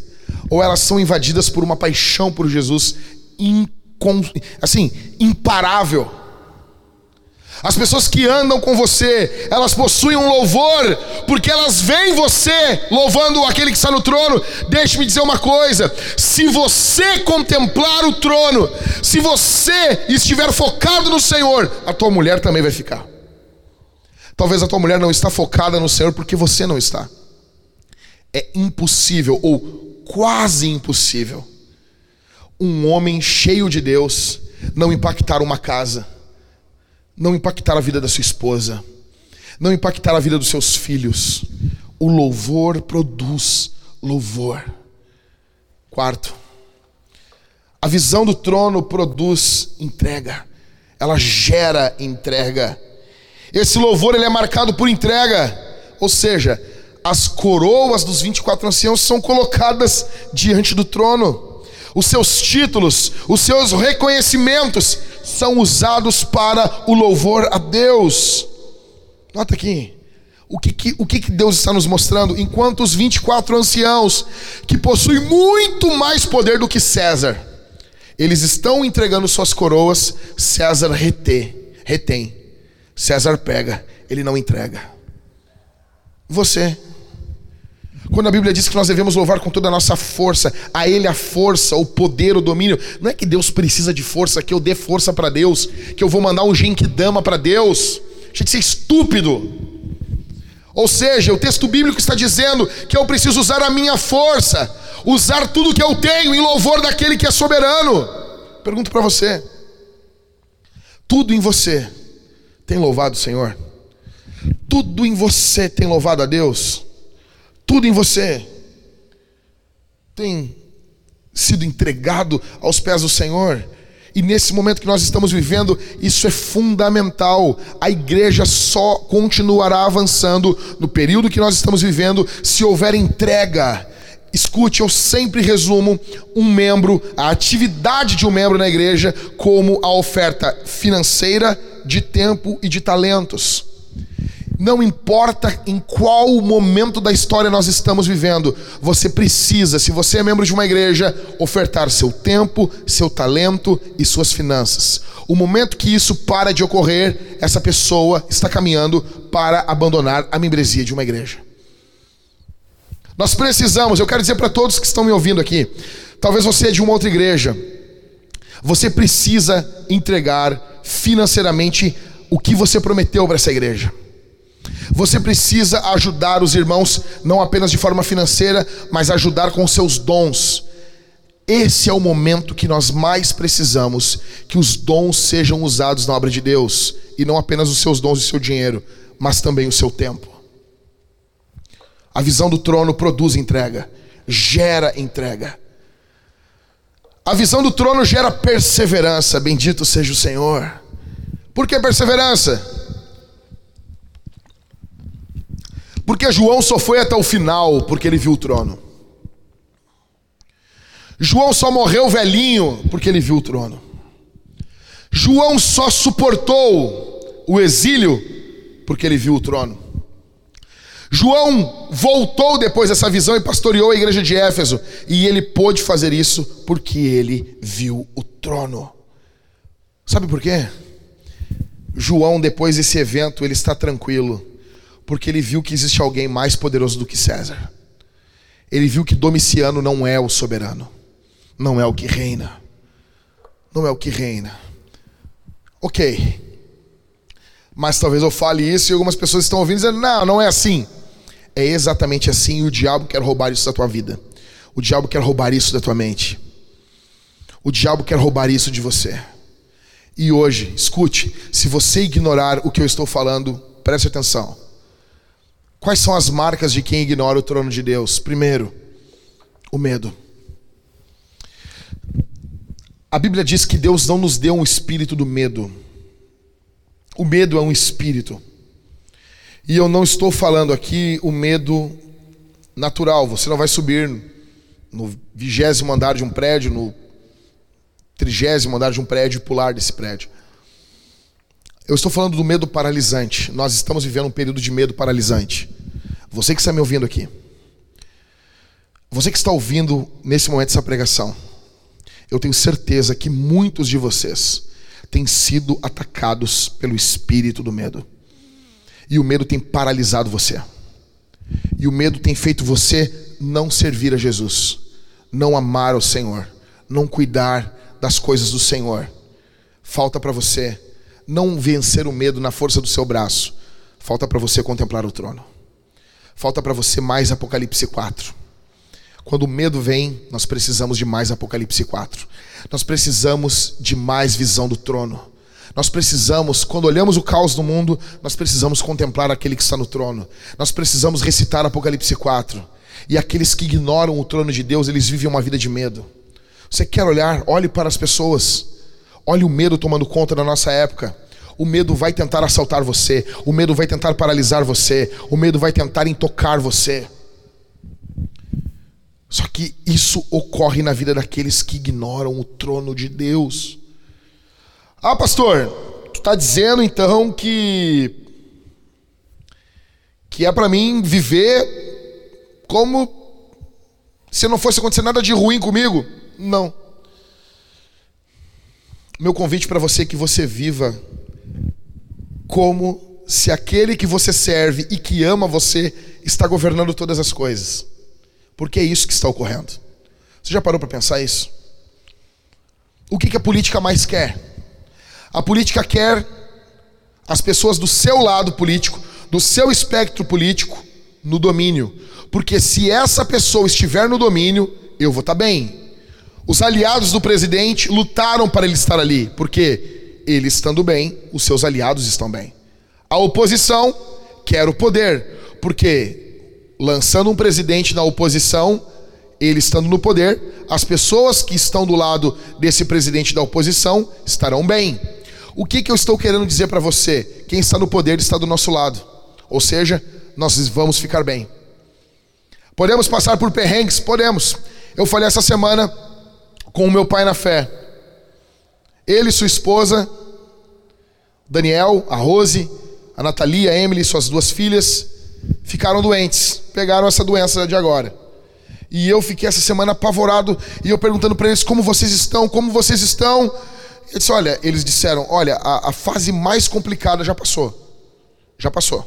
ou elas são invadidas por uma paixão por Jesus incon... assim, imparável. As pessoas que andam com você, elas possuem um louvor, porque elas veem você louvando aquele que está no trono. Deixe-me dizer uma coisa: se você contemplar o trono, se você estiver focado no Senhor, a tua mulher também vai ficar. Talvez a tua mulher não está focada no Senhor porque você não está. É impossível ou quase impossível um homem cheio de Deus não impactar uma casa não impactar a vida da sua esposa, não impactar a vida dos seus filhos. O louvor produz louvor. Quarto, a visão do trono produz entrega, ela gera entrega. Esse louvor ele é marcado por entrega, ou seja, as coroas dos 24 anciãos são colocadas diante do trono. Os seus títulos, os seus reconhecimentos são usados para o louvor a Deus. Nota aqui. O que, que, o que, que Deus está nos mostrando? Enquanto os 24 anciãos, que possuem muito mais poder do que César, eles estão entregando suas coroas, César retém. retém. César pega, ele não entrega. Você quando a Bíblia diz que nós devemos louvar com toda a nossa força, a Ele a força, o poder, o domínio, não é que Deus precisa de força, que eu dê força para Deus, que eu vou mandar um genkidama para Deus. Deixa de ser estúpido. Ou seja, o texto bíblico está dizendo que eu preciso usar a minha força, usar tudo que eu tenho em louvor daquele que é soberano. Pergunto para você: tudo em você tem louvado o Senhor? Tudo em você tem louvado a Deus? Tudo em você tem sido entregado aos pés do Senhor. E nesse momento que nós estamos vivendo, isso é fundamental. A igreja só continuará avançando no período que nós estamos vivendo se houver entrega. Escute, eu sempre resumo um membro, a atividade de um membro na igreja, como a oferta financeira, de tempo e de talentos. Não importa em qual momento da história nós estamos vivendo, você precisa, se você é membro de uma igreja, ofertar seu tempo, seu talento e suas finanças. O momento que isso para de ocorrer, essa pessoa está caminhando para abandonar a membresia de uma igreja. Nós precisamos, eu quero dizer para todos que estão me ouvindo aqui, talvez você é de uma outra igreja, você precisa entregar financeiramente o que você prometeu para essa igreja. Você precisa ajudar os irmãos, não apenas de forma financeira, mas ajudar com seus dons. Esse é o momento que nós mais precisamos que os dons sejam usados na obra de Deus, e não apenas os seus dons e seu dinheiro, mas também o seu tempo. A visão do trono produz entrega, gera entrega. A visão do trono gera perseverança, bendito seja o Senhor. Por que perseverança? Porque João só foi até o final porque ele viu o trono. João só morreu velhinho porque ele viu o trono. João só suportou o exílio porque ele viu o trono. João voltou depois dessa visão e pastoreou a igreja de Éfeso, e ele pôde fazer isso porque ele viu o trono. Sabe por quê? João, depois desse evento, ele está tranquilo porque ele viu que existe alguém mais poderoso do que César. Ele viu que Domiciano não é o soberano, não é o que reina. Não é o que reina. Ok. Mas talvez eu fale isso e algumas pessoas estão ouvindo dizendo: não, não é assim. É exatamente assim e o diabo quer roubar isso da tua vida. O diabo quer roubar isso da tua mente. O diabo quer roubar isso de você. E hoje, escute, se você ignorar o que eu estou falando, preste atenção. Quais são as marcas de quem ignora o trono de Deus? Primeiro, o medo. A Bíblia diz que Deus não nos deu um espírito do medo. O medo é um espírito. E eu não estou falando aqui o medo natural. Você não vai subir no vigésimo andar de um prédio, no trigésimo andar de um prédio e pular desse prédio. Eu estou falando do medo paralisante. Nós estamos vivendo um período de medo paralisante. Você que está me ouvindo aqui. Você que está ouvindo nesse momento essa pregação. Eu tenho certeza que muitos de vocês têm sido atacados pelo espírito do medo. E o medo tem paralisado você. E o medo tem feito você não servir a Jesus, não amar o Senhor, não cuidar das coisas do Senhor. Falta para você não vencer o medo na força do seu braço. Falta para você contemplar o trono. Falta para você mais Apocalipse 4. Quando o medo vem, nós precisamos de mais Apocalipse 4. Nós precisamos de mais visão do trono. Nós precisamos, quando olhamos o caos do mundo, nós precisamos contemplar aquele que está no trono. Nós precisamos recitar Apocalipse 4. E aqueles que ignoram o trono de Deus, eles vivem uma vida de medo. Você quer olhar? Olhe para as pessoas. Olhe o medo tomando conta da nossa época. O medo vai tentar assaltar você, o medo vai tentar paralisar você, o medo vai tentar intocar você. Só que isso ocorre na vida daqueles que ignoram o trono de Deus. Ah, pastor, tu está dizendo então que que é para mim viver como se não fosse acontecer nada de ruim comigo? Não. Meu convite para você é que você viva como se aquele que você serve e que ama você está governando todas as coisas. Porque é isso que está ocorrendo. Você já parou para pensar isso? O que, que a política mais quer? A política quer as pessoas do seu lado político, do seu espectro político, no domínio. Porque se essa pessoa estiver no domínio, eu vou estar tá bem. Os aliados do presidente lutaram para ele estar ali, porque ele estando bem, os seus aliados estão bem. A oposição quer o poder, porque lançando um presidente na oposição, ele estando no poder, as pessoas que estão do lado desse presidente da oposição estarão bem. O que, que eu estou querendo dizer para você? Quem está no poder está do nosso lado. Ou seja, nós vamos ficar bem. Podemos passar por perrengues? Podemos. Eu falei essa semana com o meu pai na fé. Ele e sua esposa, Daniel, a Rose, a Natalia, a Emily, suas duas filhas, ficaram doentes, pegaram essa doença de agora. E eu fiquei essa semana apavorado e eu perguntando para eles como vocês estão, como vocês estão. Eu disse, olha, eles disseram, olha, a, a fase mais complicada já passou, já passou.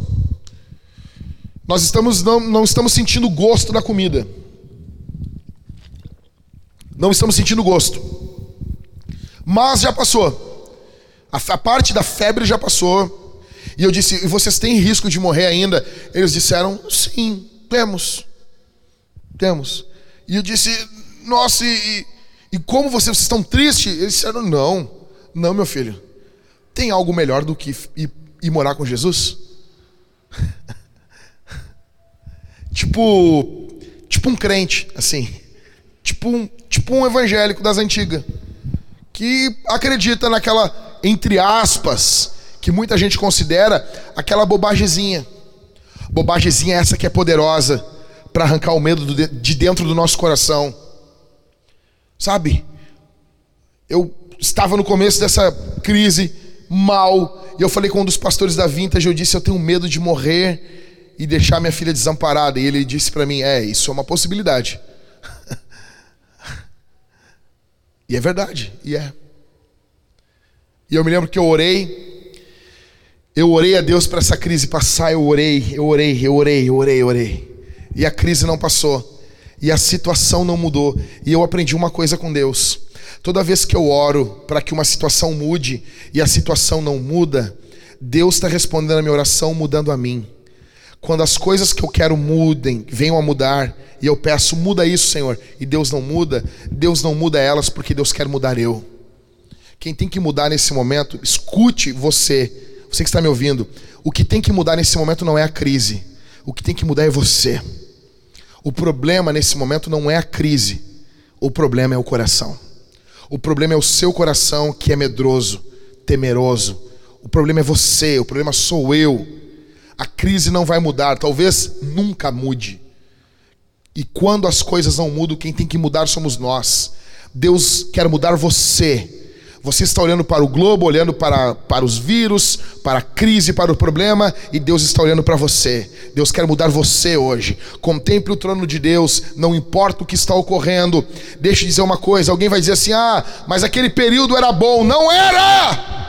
Nós estamos não, não estamos sentindo gosto da comida, não estamos sentindo gosto, mas já passou. A, a parte da febre já passou. E eu disse: E vocês têm risco de morrer ainda? Eles disseram: Sim, temos. Temos. E eu disse: Nossa, e, e como vocês, vocês estão tristes? Eles disseram: Não, não, meu filho. Tem algo melhor do que ir, ir morar com Jesus? tipo, tipo um crente, assim. Tipo um, tipo um evangélico das antigas. Que acredita naquela, entre aspas, que muita gente considera aquela bobagemzinha. Bobagemzinha é essa que é poderosa para arrancar o medo de dentro do nosso coração. Sabe? Eu estava no começo dessa crise mal, e eu falei com um dos pastores da Vintage, eu disse: "Eu tenho medo de morrer e deixar minha filha desamparada". E ele disse para mim: "É, isso é uma possibilidade". E é verdade, e é. E eu me lembro que eu orei eu orei a Deus para essa crise passar, eu orei, eu orei, eu orei, eu orei, eu orei. E a crise não passou. E a situação não mudou. E eu aprendi uma coisa com Deus. Toda vez que eu oro para que uma situação mude e a situação não muda, Deus está respondendo a minha oração mudando a mim. Quando as coisas que eu quero mudem, venham a mudar, e eu peço, muda isso, Senhor, e Deus não muda, Deus não muda elas porque Deus quer mudar eu. Quem tem que mudar nesse momento, escute você você que está me ouvindo, o que tem que mudar nesse momento não é a crise, o que tem que mudar é você. O problema nesse momento não é a crise, o problema é o coração. O problema é o seu coração que é medroso, temeroso. O problema é você, o problema sou eu. A crise não vai mudar, talvez nunca mude. E quando as coisas não mudam, quem tem que mudar somos nós. Deus quer mudar você Você está olhando para o globo, olhando para, para os vírus, para a crise, para o problema, e Deus está olhando para você. Deus quer mudar você hoje. Contemple o trono de Deus, não importa o que está ocorrendo. Deixa eu dizer uma coisa: alguém vai dizer assim, ah, mas aquele período era bom. Não era!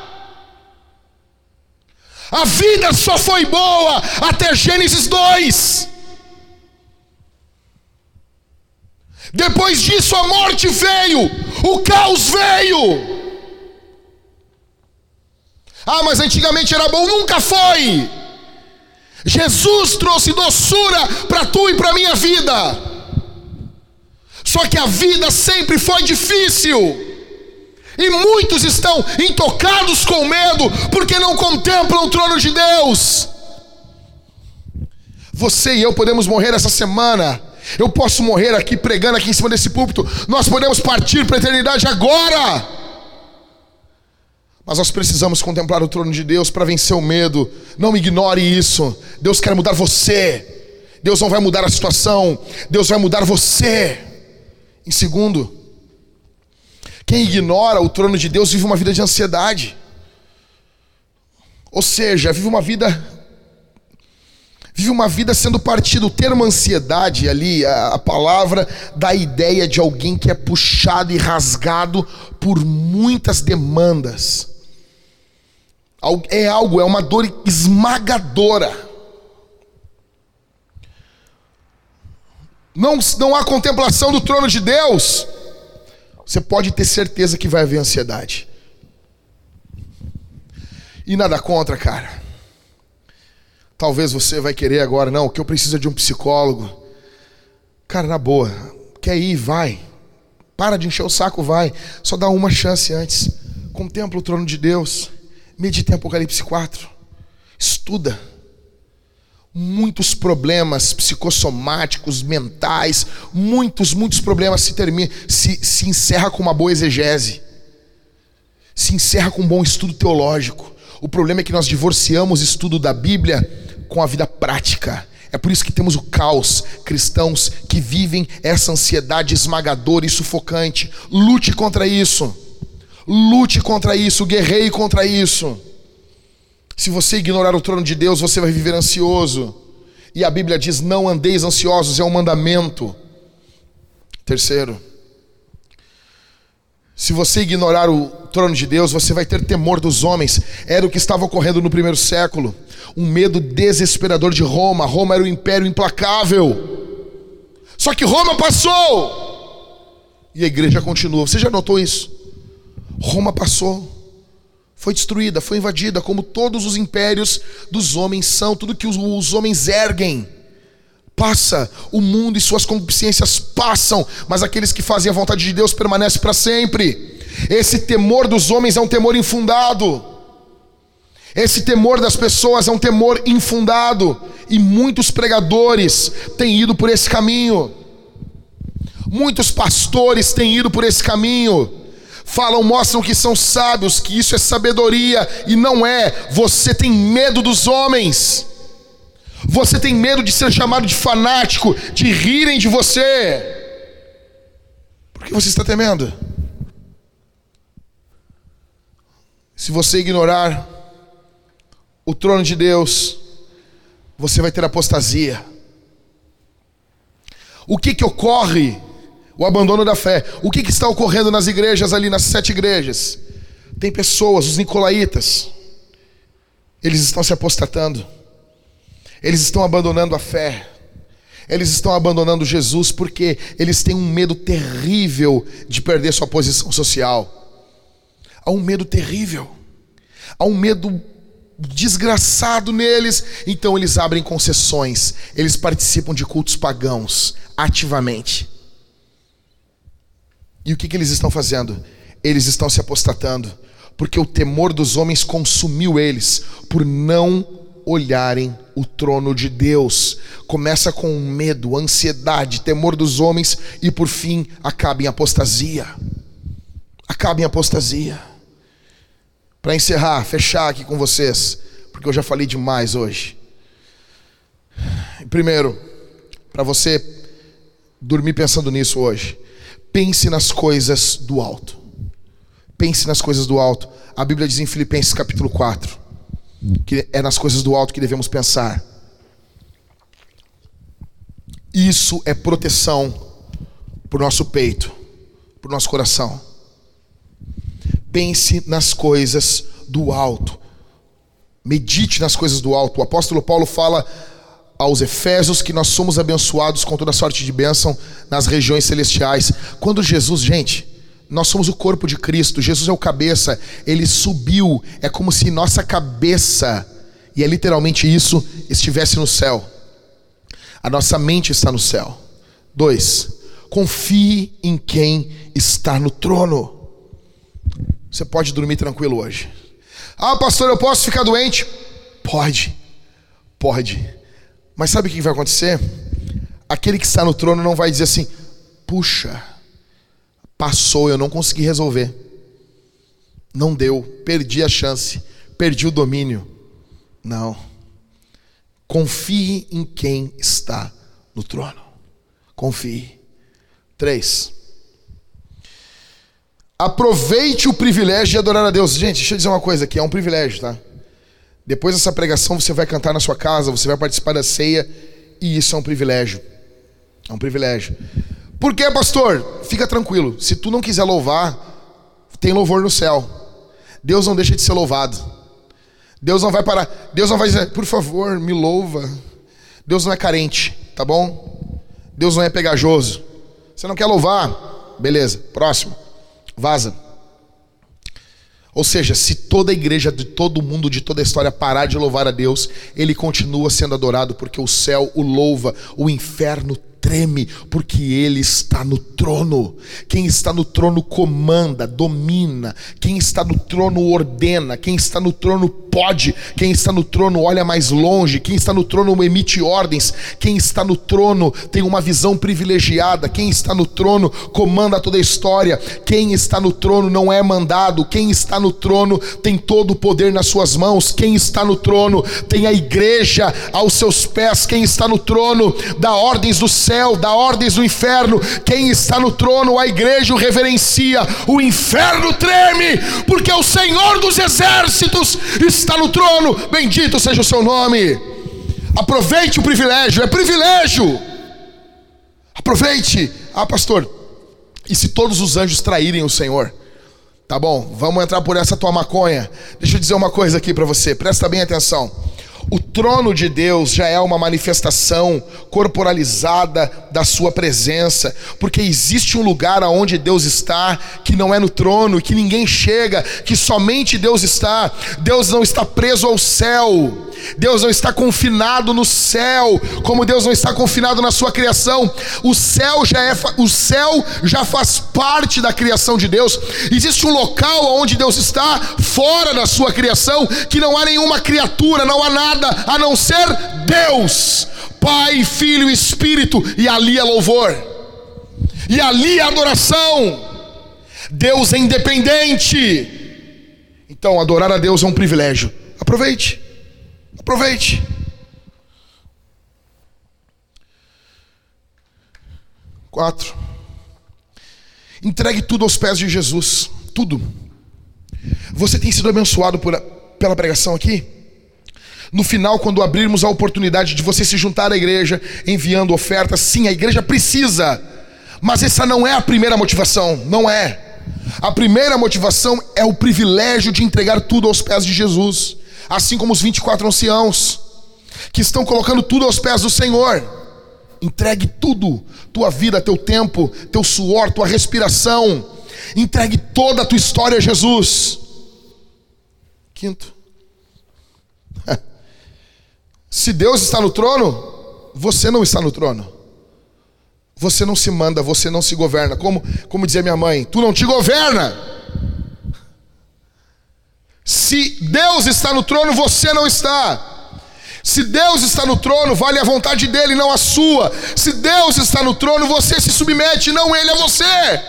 A vida só foi boa até Gênesis 2. Depois disso a morte veio, o caos veio. Ah, mas antigamente era bom, nunca foi. Jesus trouxe doçura para tu e para minha vida. Só que a vida sempre foi difícil. E muitos estão intocados com medo porque não contemplam o trono de Deus. Você e eu podemos morrer essa semana. Eu posso morrer aqui pregando aqui em cima desse púlpito. Nós podemos partir para a eternidade agora. Mas nós precisamos contemplar o trono de Deus para vencer o medo. Não ignore isso. Deus quer mudar você. Deus não vai mudar a situação. Deus vai mudar você. Em segundo, quem ignora o trono de Deus vive uma vida de ansiedade. Ou seja, vive uma vida vive uma vida sendo partido. O termo ansiedade ali, a, a, palavra dá a ideia de alguém que é puxado e rasgado por muitas demandas. É algo, é uma dor esmagadora. Não, não há contemplação do trono de Deus você pode ter certeza que vai haver ansiedade. E nada contra, cara. Talvez você vai querer agora, não, que eu preciso de um psicólogo. Cara, na boa, quer ir, vai. Para de encher o saco, vai. Só dá uma chance antes. Contempla o trono de Deus. Medita em Apocalipse 4. Estuda muitos problemas psicossomáticos, mentais, muitos, muitos problemas se termina, se, se encerra com uma boa exegese, se encerra com um bom estudo teológico. O problema é que nós divorciamos estudo da Bíblia com a vida prática. É por isso que temos o caos, cristãos que vivem essa ansiedade esmagadora e sufocante. Lute contra isso. Lute contra isso, guerreie contra isso. Se você ignorar o trono de Deus, você vai viver ansioso. E a Bíblia diz: não andeis ansiosos, é um mandamento. Terceiro, se você ignorar o trono de Deus, você vai ter temor dos homens. Era o que estava ocorrendo no primeiro século. Um medo desesperador de Roma. Roma era o um império implacável. Só que Roma passou. E a igreja continua. Você já notou isso? Roma passou foi destruída, foi invadida, como todos os impérios dos homens são, tudo que os, homens erguem. Passa, o mundo e suas concupiscências passam, mas aqueles que fazem a vontade de Deus permanecem para sempre. Esse temor dos homens é um temor infundado. Esse temor das pessoas é um temor infundado. E muitos pregadores têm ido por esse caminho. Muitos pastores têm ido por esse caminho falam, mostram que são sábios, que isso é sabedoria e não é. Você tem medo dos homens. Você tem medo de ser chamado de fanático, de rirem de você. Por que você está temendo? Se você ignorar o trono de Deus, você vai ter apostasia. O que que ocorre o abandono da fé. O que, que está ocorrendo nas igrejas ali, nas sete igrejas? Tem pessoas, os nicolaítas, eles estão se apostatando, eles estão abandonando a fé, eles estão abandonando Jesus porque eles têm um medo terrível de perder sua posição social. Há um medo terrível, há um medo desgraçado neles, então eles abrem concessões, eles participam de cultos pagãos ativamente. E o que, que eles estão fazendo? Eles estão se apostatando, porque o temor dos homens consumiu eles, por não olharem o trono de Deus. Começa com medo, ansiedade, temor dos homens e por fim acaba em apostasia. Acaba em apostasia. Para encerrar, fechar aqui com vocês, porque eu já falei demais hoje. Primeiro, para você dormir pensando nisso hoje. Pense nas coisas do alto. Pense nas coisas do alto. A Bíblia diz em Filipenses capítulo 4 que é nas coisas do alto que devemos pensar. Isso é proteção para o nosso peito, para o nosso coração. Pense nas coisas do alto. Medite nas coisas do alto. O apóstolo Paulo fala aos Efésios que nós somos abençoados com toda sorte de bênção nas regiões celestiais. Quando Jesus, gente, nós somos o corpo de Cristo, Jesus é o cabeça, ele subiu, é como se nossa cabeça, e é literalmente isso, estivesse no céu. A nossa mente está no céu. Dois, confie em quem está no trono. Você pode dormir tranquilo hoje. Ah, pastor, eu posso ficar doente? Pode, pode. Mas sabe o que vai acontecer? Aquele que está no trono não vai dizer assim: puxa, passou, eu não consegui resolver. Não deu, perdi a chance, perdi o domínio. Não. Confie em quem está no trono. Confie. Três. Aproveite o privilégio de adorar a Deus. Gente, deixa eu dizer uma coisa aqui, é um privilégio, tá? Depois dessa pregação você vai cantar na sua casa, você vai participar da ceia, e isso é um privilégio. É um privilégio. Por que, pastor? Fica tranquilo. Se tu não quiser louvar, tem louvor no céu. Deus não deixa de ser louvado. Deus não vai parar. Deus não vai dizer, por favor, me louva. Deus não é carente, tá bom? Deus não é pegajoso. Você não quer louvar? Beleza, próximo. Vaza. Ou seja, se toda a igreja de todo mundo, de toda a história parar de louvar a Deus, ele continua sendo adorado porque o céu o louva, o inferno treme, porque Ele está no trono. Quem está no trono comanda, domina. Quem está no trono ordena. Quem está no trono pode. Quem está no trono olha mais longe. Quem está no trono emite ordens. Quem está no trono tem uma visão privilegiada. Quem está no trono comanda toda a história. Quem está no trono não é mandado. Quem está no trono tem todo o poder nas suas mãos. Quem está no trono tem a igreja aos seus pés. Quem está no trono dá ordens do céu céu, dá ordens do inferno. Quem está no trono, a igreja o reverencia, o inferno treme, porque o Senhor dos exércitos está no trono. Bendito seja o seu nome. Aproveite o privilégio, é privilégio. Aproveite. Ah, pastor, e se todos os anjos traírem o Senhor? Tá bom, vamos entrar por essa tua maconha. Deixa eu dizer uma coisa aqui para você, presta bem atenção. O trono de Deus já é uma manifestação corporalizada da sua presença, porque existe um lugar aonde Deus está, que não é no trono, que ninguém chega, que somente Deus está. Deus não está preso ao céu. Deus não está confinado no céu, como Deus não está confinado na sua criação. O céu já é o céu já faz parte da criação de Deus. Existe um local onde Deus está fora da sua criação, que não há nenhuma criatura, não há nada a não ser Deus. Pai, Filho Espírito, e ali é louvor. E ali é adoração. Deus é independente. Então, adorar a Deus é um privilégio. Aproveite. Aproveite. Quatro. Entregue tudo aos pés de Jesus. Tudo. Você tem sido abençoado por, pela pregação aqui? No final, quando abrirmos a oportunidade de você se juntar à igreja, enviando ofertas, sim, a igreja precisa. Mas essa não é a primeira motivação, não é. A primeira motivação é o privilégio de entregar tudo aos pés de Jesus assim como os 24 anciãos, que estão colocando tudo aos pés do Senhor. Entregue tudo, tua vida, teu tempo, teu suor, tua respiração. Entregue toda a tua história a Jesus. Quinto. Se Deus está no trono, você não está no trono. Você não se manda, você não se governa. Como, como dizia minha mãe, tu não te governa. Se Deus está no trono, você não está. Se Deus está no trono, vale a vontade dele, não a sua. Se Deus está no trono, você se submete, não ele a você.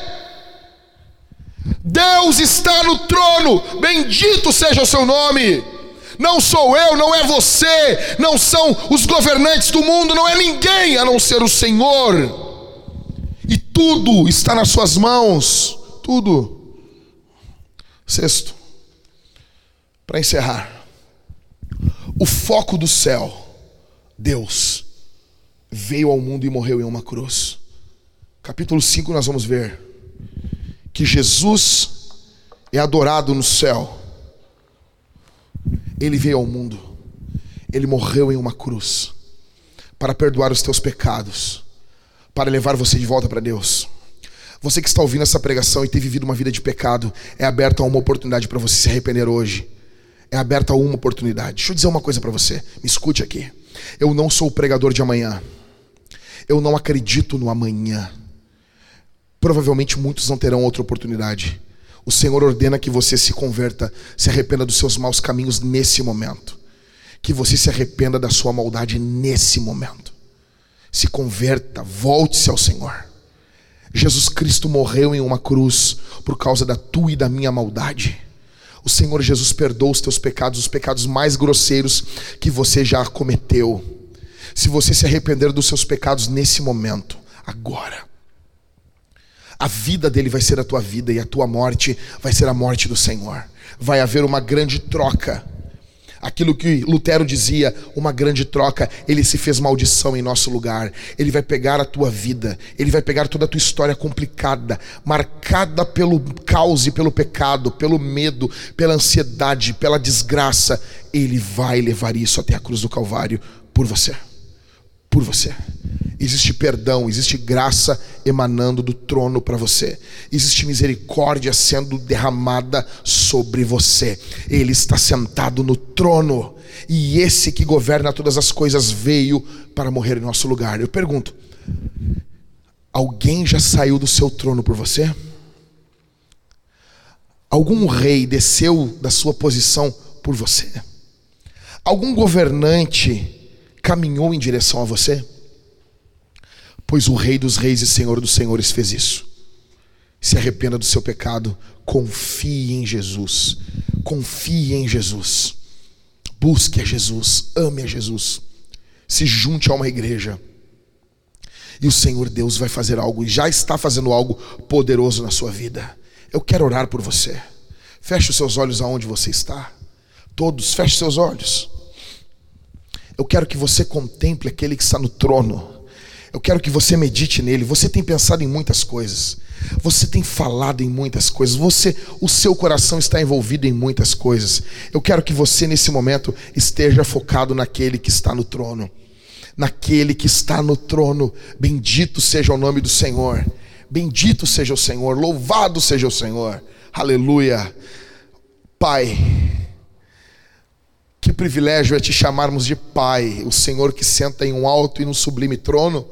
Deus está no trono, bendito seja o seu nome. Não sou eu, não é você, não são os governantes do mundo, não é ninguém a não ser o Senhor. E tudo está nas suas mãos, tudo. Sexto, para encerrar, o foco do céu, Deus, veio ao mundo e morreu em uma cruz. Capítulo 5 nós vamos ver que Jesus é adorado no céu. Ele veio ao mundo. Ele morreu em uma cruz para perdoar os teus pecados, para levar você de volta para Deus. Você que está ouvindo essa pregação e tem vivido uma vida de pecado, é aberta uma oportunidade para você se arrepender hoje. É aberta uma oportunidade. Deixa eu dizer uma coisa para você. Me escute aqui. Eu não sou o pregador de amanhã. Eu não acredito no amanhã. Provavelmente muitos não terão outra oportunidade. O Senhor ordena que você se converta, se arrependa dos seus maus caminhos nesse momento. Que você se arrependa da sua maldade nesse momento. Se converta, volte-se ao Senhor. Jesus Cristo morreu em uma cruz por causa da tua e da minha maldade. O Senhor Jesus perdoou os teus pecados, os pecados mais grosseiros que você já cometeu. Se você se arrepender dos seus pecados nesse momento, agora, a vida dele vai ser a tua vida e a tua morte vai ser a morte do Senhor. Vai haver uma grande troca Aquilo que Lutero dizia, uma grande troca, ele se fez maldição em nosso lugar. Ele vai pegar a tua vida, ele vai pegar toda a tua história complicada, marcada pelo caos e pelo pecado, pelo medo, pela ansiedade, pela desgraça. Ele vai levar isso até a cruz do Calvário por você. Por você. Existe perdão, existe graça emanando do trono para você. Existe misericórdia sendo derramada sobre você. Ele está sentado no trono. E esse que governa todas as coisas veio para morrer em nosso lugar. Eu pergunto: alguém já saiu do seu trono por você? Algum rei desceu da sua posição por você? Algum governante caminhou em direção a você? pois o Rei dos Reis e Senhor dos Senhores fez isso. Se arrependa do seu pecado, confie em Jesus. Confie em Jesus. Busque a Jesus, ame a Jesus. Se junte a uma igreja. E o Senhor Deus vai fazer algo, e já está fazendo algo poderoso na sua vida. Eu quero orar por você. Feche os seus olhos aonde você está. Todos, feche seus olhos. Eu quero que você contemple aquele que está no trono eu quero que você medite nele. Você tem pensado em muitas coisas. Você tem falado em muitas coisas. Você, o seu coração está envolvido em muitas coisas. Eu quero que você nesse momento esteja focado naquele que está no trono. Naquele que está no trono. Bendito seja o nome do Senhor. Bendito seja o Senhor. Louvado seja o Senhor. Aleluia. Pai, que privilégio é te chamarmos de Pai, o Senhor que senta em um alto e no sublime trono.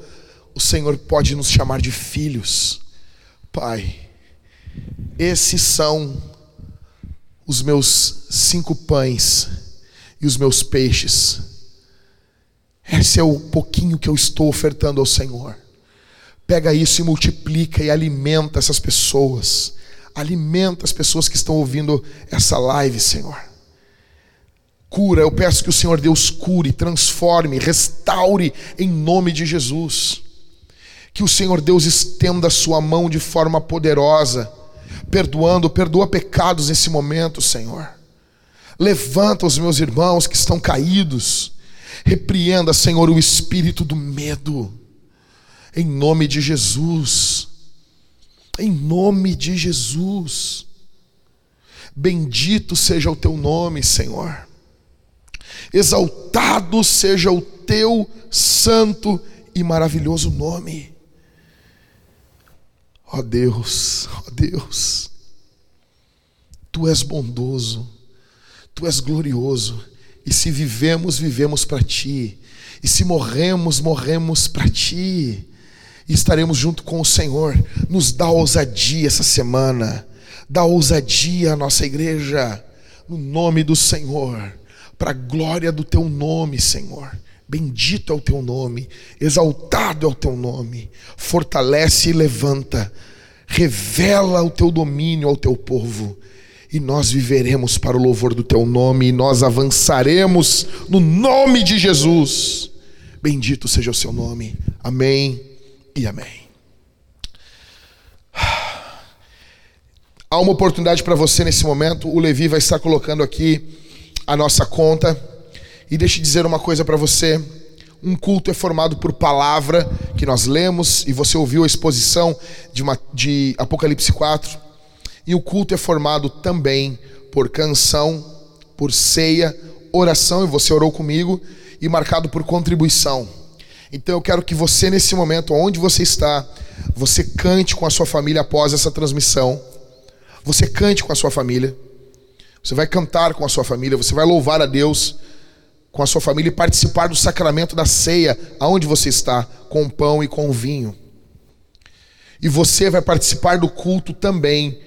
O Senhor pode nos chamar de filhos. Pai, esses são os meus cinco pães e os meus peixes. Esse é o pouquinho que eu estou ofertando ao Senhor. Pega isso e multiplica e alimenta essas pessoas. Alimenta as pessoas que estão ouvindo essa live, Senhor cura. Eu peço que o Senhor Deus cure, transforme, restaure em nome de Jesus. Que o Senhor Deus estenda a sua mão de forma poderosa, perdoando, perdoa pecados nesse momento, Senhor. Levanta os meus irmãos que estão caídos. Repreenda, Senhor, o espírito do medo. Em nome de Jesus. Em nome de Jesus. Bendito seja o teu nome, Senhor exaltado seja o teu santo e maravilhoso nome. Ó oh Deus, ó oh Deus, tu és bondoso, tu és glorioso, e se vivemos, vivemos para ti, e se morremos, morremos para ti, e estaremos junto com o Senhor. Nos dá ousadia essa semana, dá ousadia à nossa igreja, no nome do Senhor para a glória do teu nome, Senhor. Bendito é o teu nome, exaltado é o teu nome. Fortalece e levanta, revela o teu domínio ao teu povo, e nós viveremos para o louvor do teu nome, e nós avançaremos no nome de Jesus. Bendito seja o seu nome. Amém e amém. Há uma oportunidade para você nesse momento. O Levi vai estar colocando aqui a nossa conta. E deixe dizer uma coisa para você. Um culto é formado por palavra que nós lemos e você ouviu a exposição de, uma, de Apocalipse 4. E o culto é formado também por canção, por ceia, oração, e você orou comigo, e marcado por contribuição. Então eu quero que você, nesse momento, onde você está, você cante com a sua família após essa transmissão. Você cante com a sua família. Você vai cantar com a sua família, você vai louvar a Deus com a sua família e participar do sacramento da ceia, aonde você está, com pão e com vinho. E você vai participar do culto também,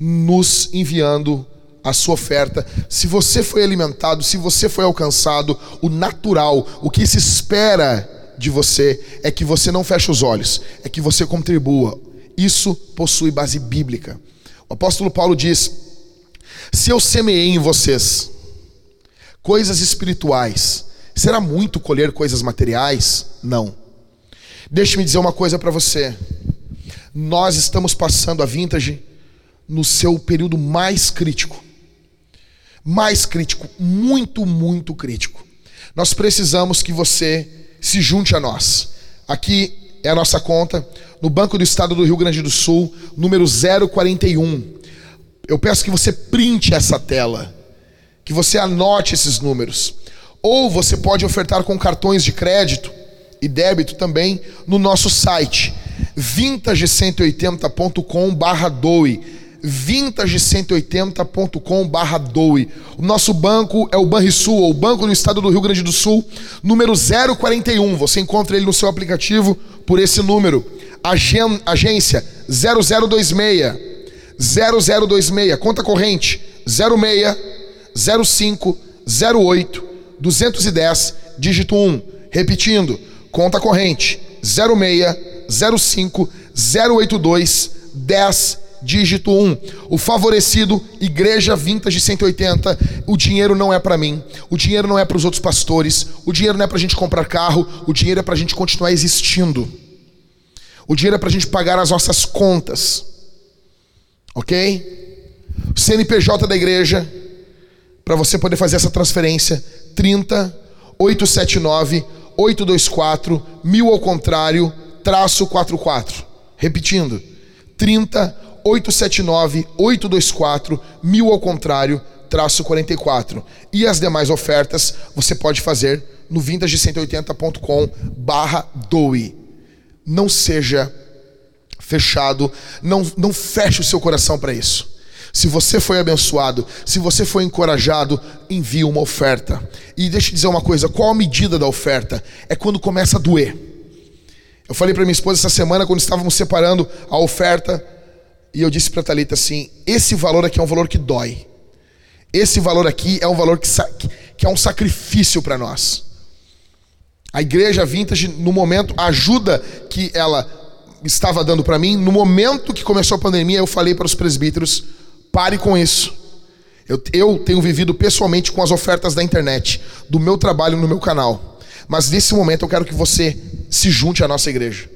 nos enviando a sua oferta. Se você foi alimentado, se você foi alcançado, o natural, o que se espera de você é que você não feche os olhos, é que você contribua. Isso possui base bíblica. O apóstolo Paulo diz: Se eu semeei em vocês coisas espirituais, será muito colher coisas materiais? Não. Deixe-me dizer uma coisa para você. Nós estamos passando a vintage no seu período mais crítico. Mais crítico, muito, muito crítico. Nós precisamos que você se junte a nós. Aqui é a nossa conta, no Banco do Estado do Rio Grande do Sul, número 041. Eu peço que você printe essa tela, que você anote esses números. Ou você pode ofertar com cartões de crédito e débito também no nosso site vintage180.com/doe vintage180.com barra doe. O nosso banco é o Banrisul, ou Banco do Estado do Rio Grande do Sul, número 041. Você encontra ele no seu aplicativo por esse número. Agen agência 0026 0026, conta corrente 06 05 08 210, dígito 1. Repetindo, conta corrente 06 05 082 10 dígito 1. O favorecido, igreja vintage 180. O dinheiro não é para mim. O dinheiro não é para os outros pastores. O dinheiro não é para a gente comprar carro. O dinheiro é para a gente continuar existindo. O dinheiro é para a gente pagar as nossas contas. Ok? CNPJ da igreja, para você poder fazer essa transferência, 30 879 824 mil ao contrário, traço 44. Repetindo, 30 879 824 mil ao contrário, traço 44. E as demais ofertas você pode fazer no vintage180.com barra doe. Não seja fechado, não, não feche o seu coração para isso. Se você foi abençoado, se você foi encorajado, envie uma oferta. E deixa eu dizer uma coisa: qual a medida da oferta? É quando começa a doer. Eu falei para minha esposa essa semana, quando estávamos separando a oferta, e eu disse para Talita assim: esse valor aqui é um valor que dói. Esse valor aqui é um valor que, que é um sacrifício para nós. A igreja vintage, no momento, a ajuda que ela estava dando para mim, no momento que começou a pandemia, eu falei para os presbíteros: pare com isso. Eu, eu tenho vivido pessoalmente com as ofertas da internet, do meu trabalho no meu canal. Mas nesse momento eu quero que você se junte à nossa igreja.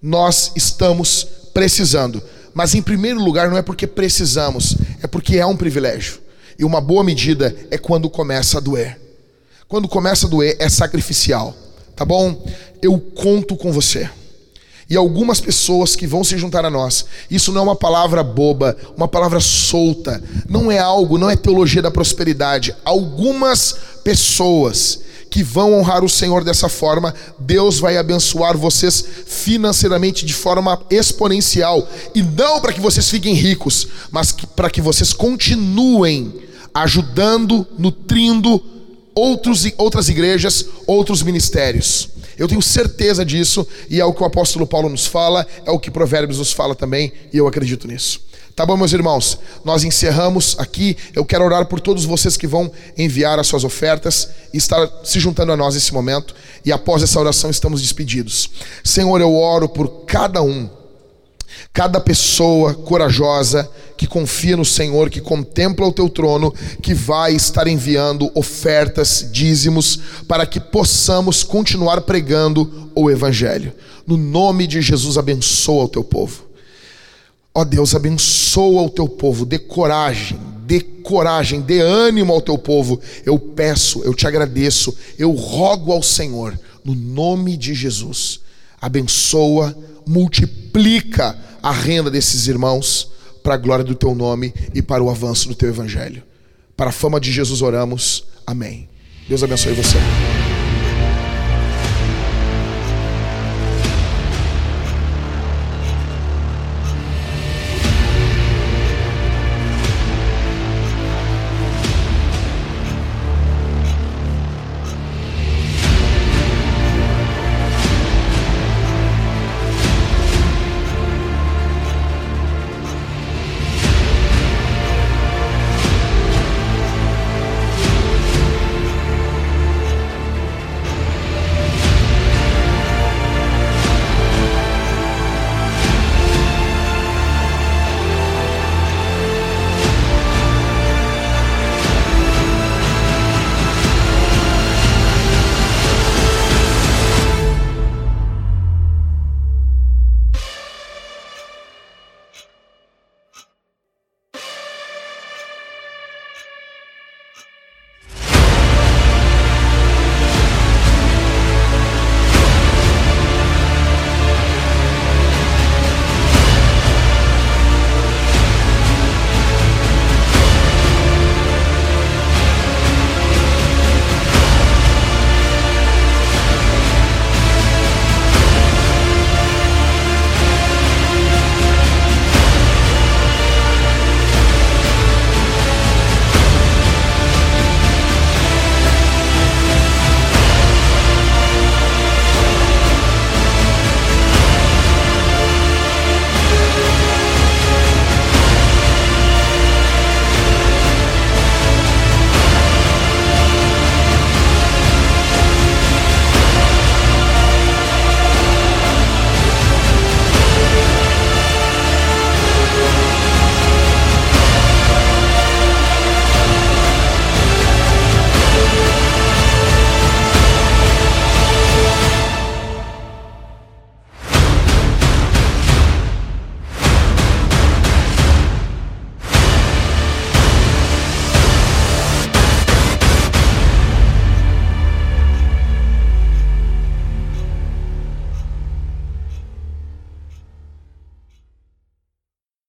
Nós estamos precisando mas em primeiro lugar não é porque precisamos, é porque é um privilégio. E uma boa medida é quando começa a doer. Quando começa a doer é sacrificial, tá bom? Eu conto com você. E algumas pessoas que vão se juntar a nós. Isso não é uma palavra boba, uma palavra solta. Não é algo, não é teologia da prosperidade. Algumas pessoas que vão honrar o Senhor dessa forma, Deus vai abençoar vocês financeiramente de forma exponencial. E não para que vocês fiquem ricos, mas para que vocês continuem ajudando, nutrindo outros, outras igrejas, outros ministérios. Eu tenho certeza disso, e é o que o apóstolo Paulo nos fala, é o que Provérbios nos fala também, e eu acredito nisso. Tá bom, meus irmãos? Nós encerramos aqui. Eu quero orar por todos vocês que vão enviar as suas ofertas e estar se juntando a nós nesse momento. E após essa oração, estamos despedidos. Senhor, eu oro por cada um, cada pessoa corajosa que confia no Senhor, que contempla o teu trono, que vai estar enviando ofertas, dízimos, para que possamos continuar pregando o Evangelho. No nome de Jesus, abençoa o teu povo. Ó Deus, abençoa o teu povo, dê coragem, dê coragem, dê ânimo ao teu povo. Eu peço, eu te agradeço, eu rogo ao Senhor, no nome de Jesus, abençoa, multiplica a renda desses irmãos para a glória do teu nome e para o avanço do teu evangelho. Para a fama de Jesus oramos. Amém. Deus abençoe você.